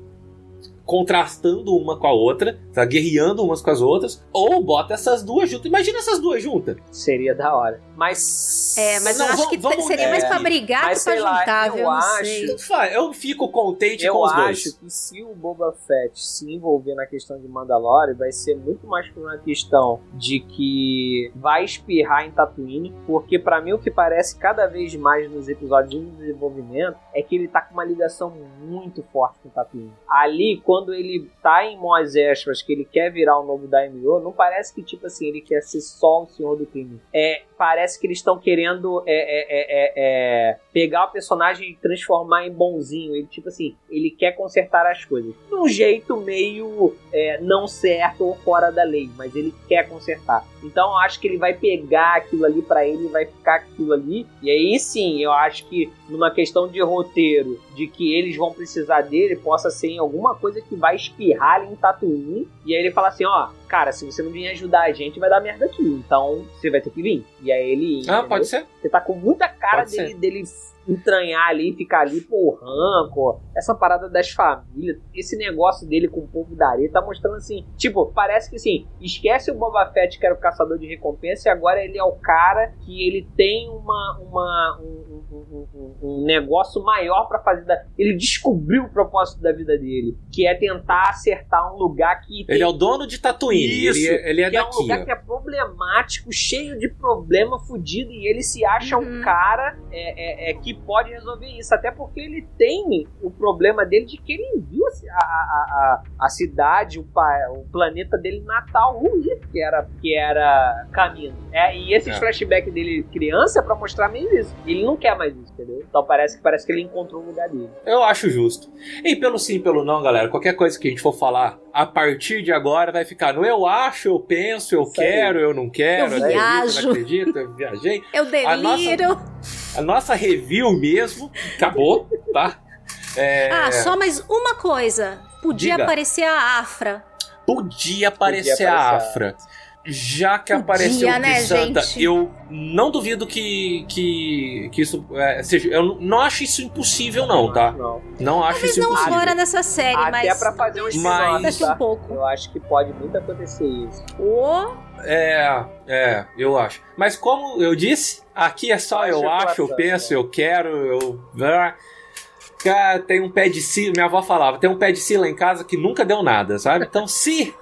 contrastando uma com a outra, tá guerreando umas com as outras, ou bota essas duas juntas. Imagina essas duas juntas.
Seria da hora. Mas.
É, mas
Não,
eu acho que
vamos
seria mais
nessa.
pra brigar
Mas
que pra
sei lá,
juntar,
eu
viu? Eu
acho-
Eu fico contente
Eu
com os
acho
dois.
que se o Boba Fett se envolver na questão de Mandalorian, vai ser muito mais por uma questão de que vai espirrar em Tatooine, porque pra mim o que parece cada vez mais nos episódios de desenvolvimento é que ele tá com uma ligação muito forte com Tatooine. Ali, quando ele tá em Mos Espas, que ele quer virar o novo Daimyo, não parece que tipo assim, ele quer ser só o Senhor do Crime. É, parece que eles estão querendo é, é, é, é, é, pegar o personagem e transformar em bonzinho. Ele, tipo assim, ele quer consertar as coisas. De um jeito meio é, não certo ou fora da lei, mas ele quer consertar. Então eu acho que ele vai pegar aquilo ali pra ele e vai ficar aquilo ali. E aí sim, eu acho que numa questão de roteiro, de que eles vão precisar dele, possa ser em alguma coisa que vai espirrar em Tatooine. E aí ele fala assim, ó, cara, se você não vir ajudar a gente, vai dar merda aqui. Então você vai ter que vir. E aí ele.
Ah,
entendeu?
pode ser.
Você tá com muita cara
Pode
dele,
ser.
dele entranhar ali, ficar ali por rancor, essa parada das famílias, esse negócio dele com o povo da areia, tá mostrando assim, tipo, parece que assim, esquece o Boba Fett que era o caçador de recompensa e agora ele é o cara que ele tem uma, uma um, um- um- um negócio maior pra fazer, da, ele descobriu o propósito da vida dele, que é tentar acertar um lugar que
Ele é o dono de Tatooine.
isso,
ele, ele é
que é um
daqui.
lugar
ó.
que é problemático, cheio de problema, fudido, e ele se acha um cara é, é, é, que pode resolver isso. Até porque ele tem o problema dele de que ele viu a, a, a, a cidade, o, pa- o planeta dele natal ruir, que era, que era caminho. É, e esses
É.
flashbacks dele criança é pra mostrar meio isso. Ele não quer mais isso, entendeu? Então parece que, parece que ele encontrou o lugar dele.
Eu acho justo. E pelo sim, pelo não, galera, qualquer coisa que a gente for falar a partir de agora vai ficar no eu acho, eu penso, eu
Isso aí.
quero, eu não quero,
Eu
acredito,
viajo.
não acredito, eu viajei.
Eu
A nossa-
deliro.
A nossa review mesmo acabou, tá? É,
Ah, só mais uma coisa. Podia
Diga.
aparecer a Afra.
Podia aparecer
Podia
a
aparecer a
Afra. Já que
Podia,
apareceu o
né,
Santa, eu não duvido que, que, que isso é, seja. Eu não acho isso impossível, não, tá?
Não.
Não acho
Talvez
isso
não
impossível.
agora nessa série,
Até
mas.
pra fazer um
Mas-
Daqui um
tá?
pouco.
Eu acho que pode muito acontecer isso.
Ô,
É, é, eu acho. Mas como eu disse, aqui é só eu acho, eu penso,
né?
eu quero, eu. Cara, tem um pé de sila, minha avó falava, tem um pé de sila em casa que nunca deu nada, sabe? Então se.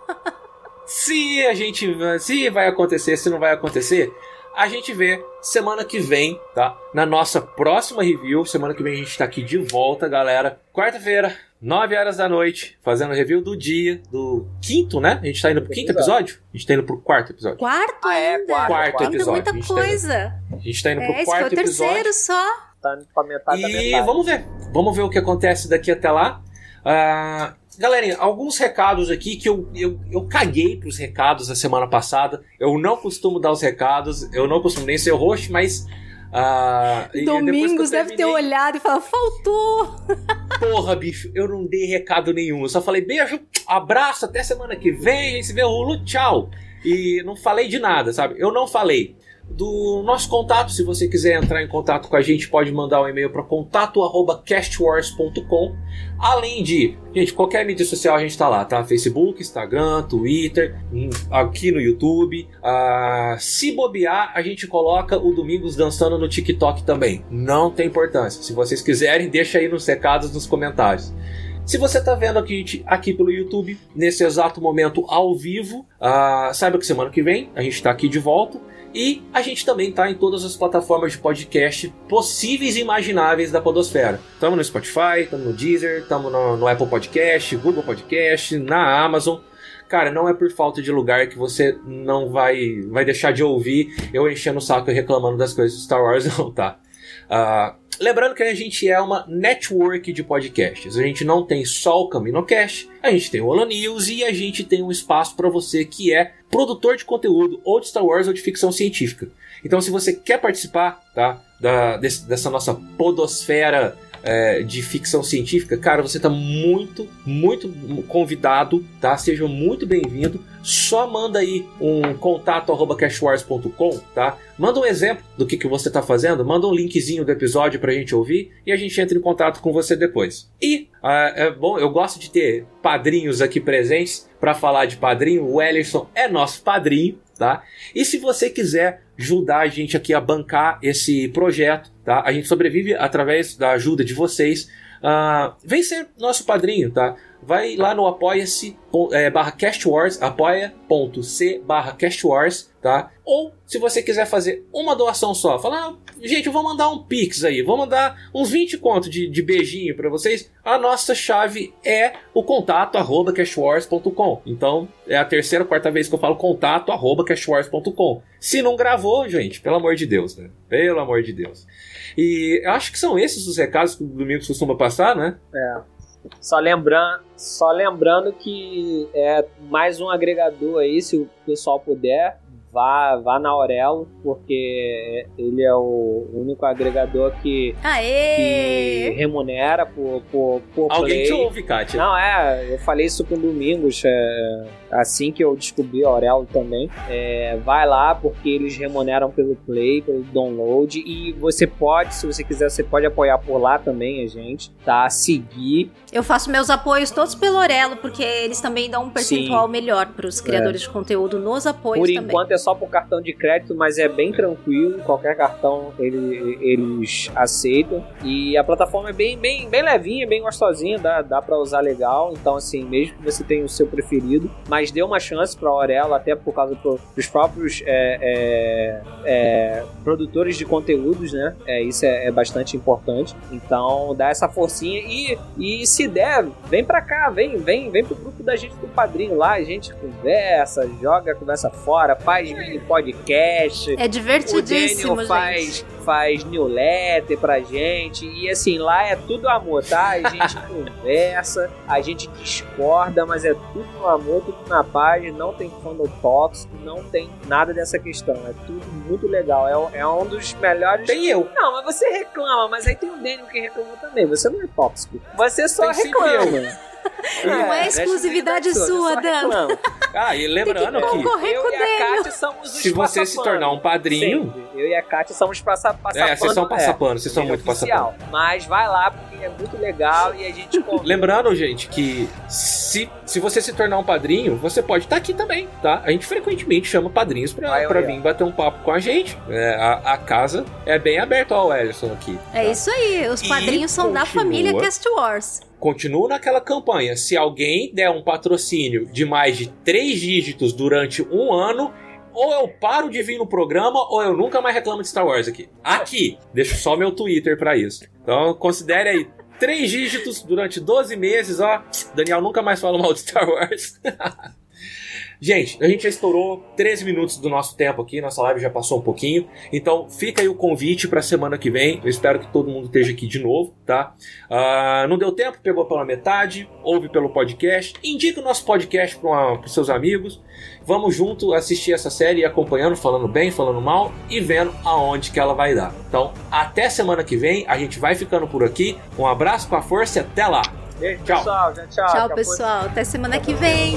se a gente. Se vai acontecer, se não vai acontecer, a gente vê semana que vem, tá? Na nossa próxima review. Semana que vem a gente tá aqui de volta, galera. Quarta-feira, 9 horas da noite, fazendo review do dia, do quinto, né? A gente tá indo pro quinto episódio? A gente tá indo pro quarto episódio.
quarto
Ah, é,
ainda.
quarto,
Quarto
Ainda
episódio.
muita
A gente tá
coisa.
A gente tá indo
É,
pro
esse foi o
quarto episódio.
terceiro só.
Tá indo pra metade da
E
metade.
vamos ver. Vamos ver o que acontece daqui até lá. Ah, galerinha, alguns recados aqui que eu, eu, eu caguei pros recados da semana passada. Eu não costumo dar os recados, eu não costumo nem ser o host, mas. Ah, e
Domingos deve ter olhado e falado, faltou.
Porra, bicho, eu não dei recado nenhum. Eu só falei beijo, abraço, até semana que vem, a gente se vê, Rulo, tchau. E não falei de nada, sabe? Eu não falei. Do nosso contato, se você quiser entrar em contato com a gente, pode mandar um e-mail para contato@castwars.com. Além de, gente, qualquer mídia social a gente tá lá, tá? Facebook, Instagram, Twitter, hum, aqui no YouTube. Ah, se bobear, a gente coloca o Domingos dançando no TikTok também. Não tem importância. Se vocês quiserem, deixa aí nos recados, nos comentários. Se você está vendo aqui, aqui pelo YouTube, nesse exato momento ao vivo, ah, saiba que semana que vem a gente está aqui de volta. E a gente também está em todas as plataformas de podcast possíveis e imagináveis da Podosfera. Estamos no Spotify, estamos no Deezer, estamos no, no Apple Podcast, Google Podcast, na Amazon. Cara, não é por falta de lugar que você não vai, vai deixar de ouvir eu enchendo o saco e reclamando das coisas de Star Wars, não, tá? Ah, lembrando que a gente é uma network de podcasts. A gente não tem só o CaminoCast, a gente tem o Holo News e a gente tem um espaço para você que é produtor de conteúdo ou de Star Wars ou de ficção científica. Então, se você quer participar tá, da, desse- dessa nossa podosfera é, de ficção científica, cara, você tá muito, muito convidado, tá? Seja muito bem-vindo. Só manda aí um contato arroba cashwars.com, tá? Manda um exemplo do que, que você tá fazendo, manda um linkzinho do episódio pra gente ouvir e a gente entra em contato com você depois. E, uh, é bom, eu gosto de ter padrinhos aqui presentes para falar de padrinho. O Ellerson é nosso padrinho, tá? E se você quiser ajudar a gente aqui a bancar esse projeto, tá? A gente sobrevive através da ajuda de vocês. Uh, vem ser nosso padrinho, tá? Vai lá no apoia-se é, barra castwars, apoia.c barra castwars, tá? Ou se você quiser fazer uma doação só, falar, ah, gente, eu vou mandar um pix aí, vou mandar uns 20 contos de, de beijinho para vocês. A nossa chave é o contato arroba cashwars.com. Então é a terceira, quarta vez que eu falo contato arroba cashwars.com. Se não gravou, gente, pelo amor de Deus, né? Pelo amor de Deus. E acho que são esses os recados que o Domingos costuma passar, né?
É. Só lembrando, só lembrando que é mais um agregador aí, se o pessoal puder, vá, vá na Aurelo, porque ele é o único agregador que, que remunera por, por, por
Alguém
play.
te ouve, Kátia.
Não, é, eu falei isso com o Domingos, é, assim que eu descobri a Aurelo também. É, vai lá, porque eles remuneram pelo play, pelo download, e você pode, se você quiser, você pode apoiar por lá também a gente, tá? Seguir.
Eu faço meus apoios todos pelo Aurelo, porque eles também dão um percentual Sim. melhor para os criadores é. de conteúdo nos apoios
por
também.
enquanto é só por cartão de crédito, mas é bem tranquilo. Qualquer cartão ele, eles aceitam. E a plataforma é bem, bem, bem levinha, bem gostosinha, dá, dá para usar legal. Então, assim, mesmo que você tenha o seu preferido, mas dê uma chance para a Aurela, até por causa dos próprios é, é, é, produtores de conteúdos, né? É, isso é, é, bastante importante. Então, dá essa forcinha e, e se der, vem para cá, vem, vem, vem pro grupo da gente do padrinho lá, a gente conversa, joga, conversa fora, faz podcast.
É divertidíssimo,
o Daniel faz,
gente.
faz newsletter pra gente. E assim, lá é tudo amor, tá? A gente conversa, a gente discorda, mas é tudo no amor, tudo na paz. Não tem fandom tóxico, não tem nada dessa questão. É tudo muito legal. É, é um dos melhores.
Tem eu.
Não, mas você reclama, mas aí tem o Daniel que reclama também. Você não é tóxico. Você só
tem
reclama.
Não é, é exclusividade sua, Dan.
Ah, e lembrando que,
que eu e a Kátia somos os
Se você se tornar um padrinho.
Sempre. Eu e a Kátia somos passa, passapano.
É, vocês são passapano, é, vocês são muito passapano.
Mas vai lá, é muito legal e a gente.
lembrando, gente, que se, se você se tornar um padrinho, você pode estar tá aqui também, tá? A gente frequentemente chama padrinhos pra, vai, pra vir bater um papo com a gente. É, a, a, casa é bem aberta ao Ellison aqui.
Tá? É isso aí, os padrinhos e são continua... da família Cast Wars
continuo naquela campanha. Se alguém der um patrocínio de mais de três dígitos durante um ano, ou eu paro de vir no programa, ou eu nunca mais reclamo de Star Wars aqui. Aqui! Deixo só meu Twitter para isso. Então considere aí. Três dígitos durante 12 meses, ó. Daniel nunca mais fala mal de Star Wars. Gente, a gente já estourou 13 minutos do nosso tempo aqui, nossa live já passou um pouquinho. Então fica aí o convite para semana que vem. Eu espero que todo mundo esteja aqui de novo, tá? Uh, não deu tempo, pegou pela metade, ouve pelo podcast. Indica o nosso podcast para os seus amigos. Vamos junto assistir essa série acompanhando, falando bem, falando mal e vendo aonde que ela vai dar. Então, até semana que vem, a gente vai ficando por aqui. Um abraço com a força e até lá.
tchau. Pessoal, tchau, tchau.
Tchau, pessoal. Até semana que vem.